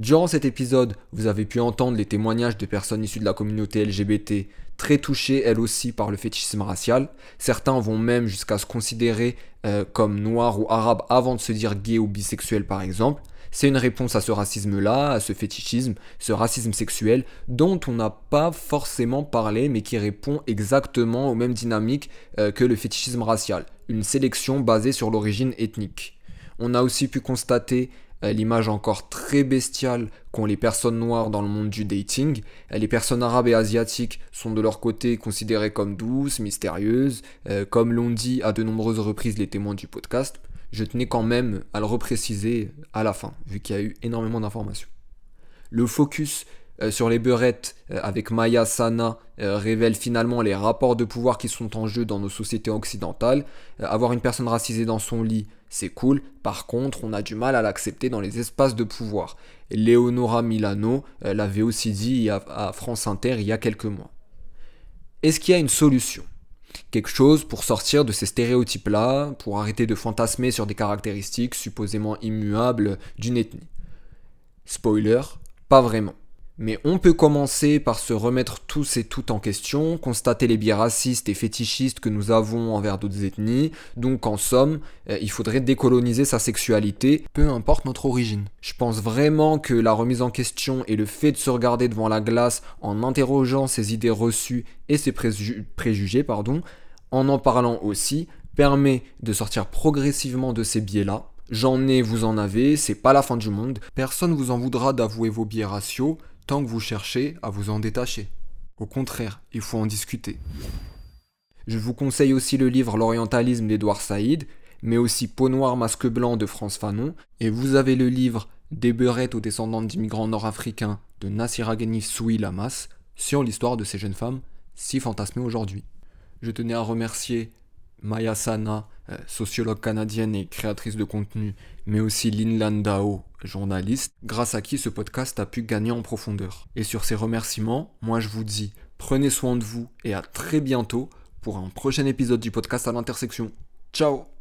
Durant cet épisode, vous avez pu entendre les témoignages de personnes issues de la communauté LGBT, très touchées elles aussi par le fétichisme racial. Certains vont même jusqu'à se considérer euh, comme noirs ou arabes avant de se dire gay ou bisexuel par exemple. C'est une réponse à ce racisme-là, à ce fétichisme, ce racisme sexuel dont on n'a pas forcément parlé mais qui répond exactement aux mêmes dynamiques euh, que le fétichisme racial, une sélection basée sur l'origine ethnique. On a aussi pu constater l'image encore très bestiale qu'ont les personnes noires dans le monde du dating. Euh, les personnes arabes et asiatiques sont de leur côté considérées comme douces, mystérieuses, euh, comme l'ont dit à de nombreuses reprises les témoins du podcast. Je tenais quand même à le repréciser à la fin, vu qu'il y a eu énormément d'informations. Le focus sur les beurettes avec Maya Sana révèle finalement les rapports de pouvoir qui sont en jeu dans nos sociétés occidentales. avoir une personne racisée dans son lit, c'est cool, par contre, on a du mal à l'accepter dans les espaces de pouvoir. Leonora Milano euh, l'avait aussi dit à France Inter il y a quelques mois. Est-ce qu'il y a une solution? Quelque chose pour sortir de ces stéréotypes-là, pour arrêter de fantasmer sur des caractéristiques supposément immuables d'une ethnie? Spoiler, pas vraiment. Mais on peut commencer par se remettre tous et toutes en question, constater les biais racistes et fétichistes que nous avons envers d'autres ethnies, donc en somme, euh, il faudrait décoloniser sa sexualité, peu importe notre origine. Je pense vraiment que la remise en question et le fait de se regarder devant la glace en interrogeant ses idées reçues et ses préjugés, pardon, en en parlant aussi, permet de sortir progressivement de ces biais-là. J'en ai, vous en avez, c'est pas la fin du monde. Personne vous en voudra d'avouer vos biais raciaux que vous cherchez à vous en détacher. Au contraire, il faut en discuter. Je vous conseille aussi le livre L'orientalisme d'Edouard Saïd, mais aussi Peau noire, masque blanc de France Fanon, et vous avez le livre Des beurettes aux descendants d'immigrants nord-africains de Nassira Ghenif Soui Lamas sur l'histoire de ces jeunes femmes si fantasmées aujourd'hui. Je tenais à remercier Maya Sana, euh, sociologue canadienne et créatrice de contenu, mais aussi Lin Landao, journaliste, grâce à qui ce podcast a pu gagner en profondeur. Et sur ces remerciements, moi je vous dis, prenez soin de vous et à très bientôt pour un prochain épisode du podcast à l'intersection. Ciao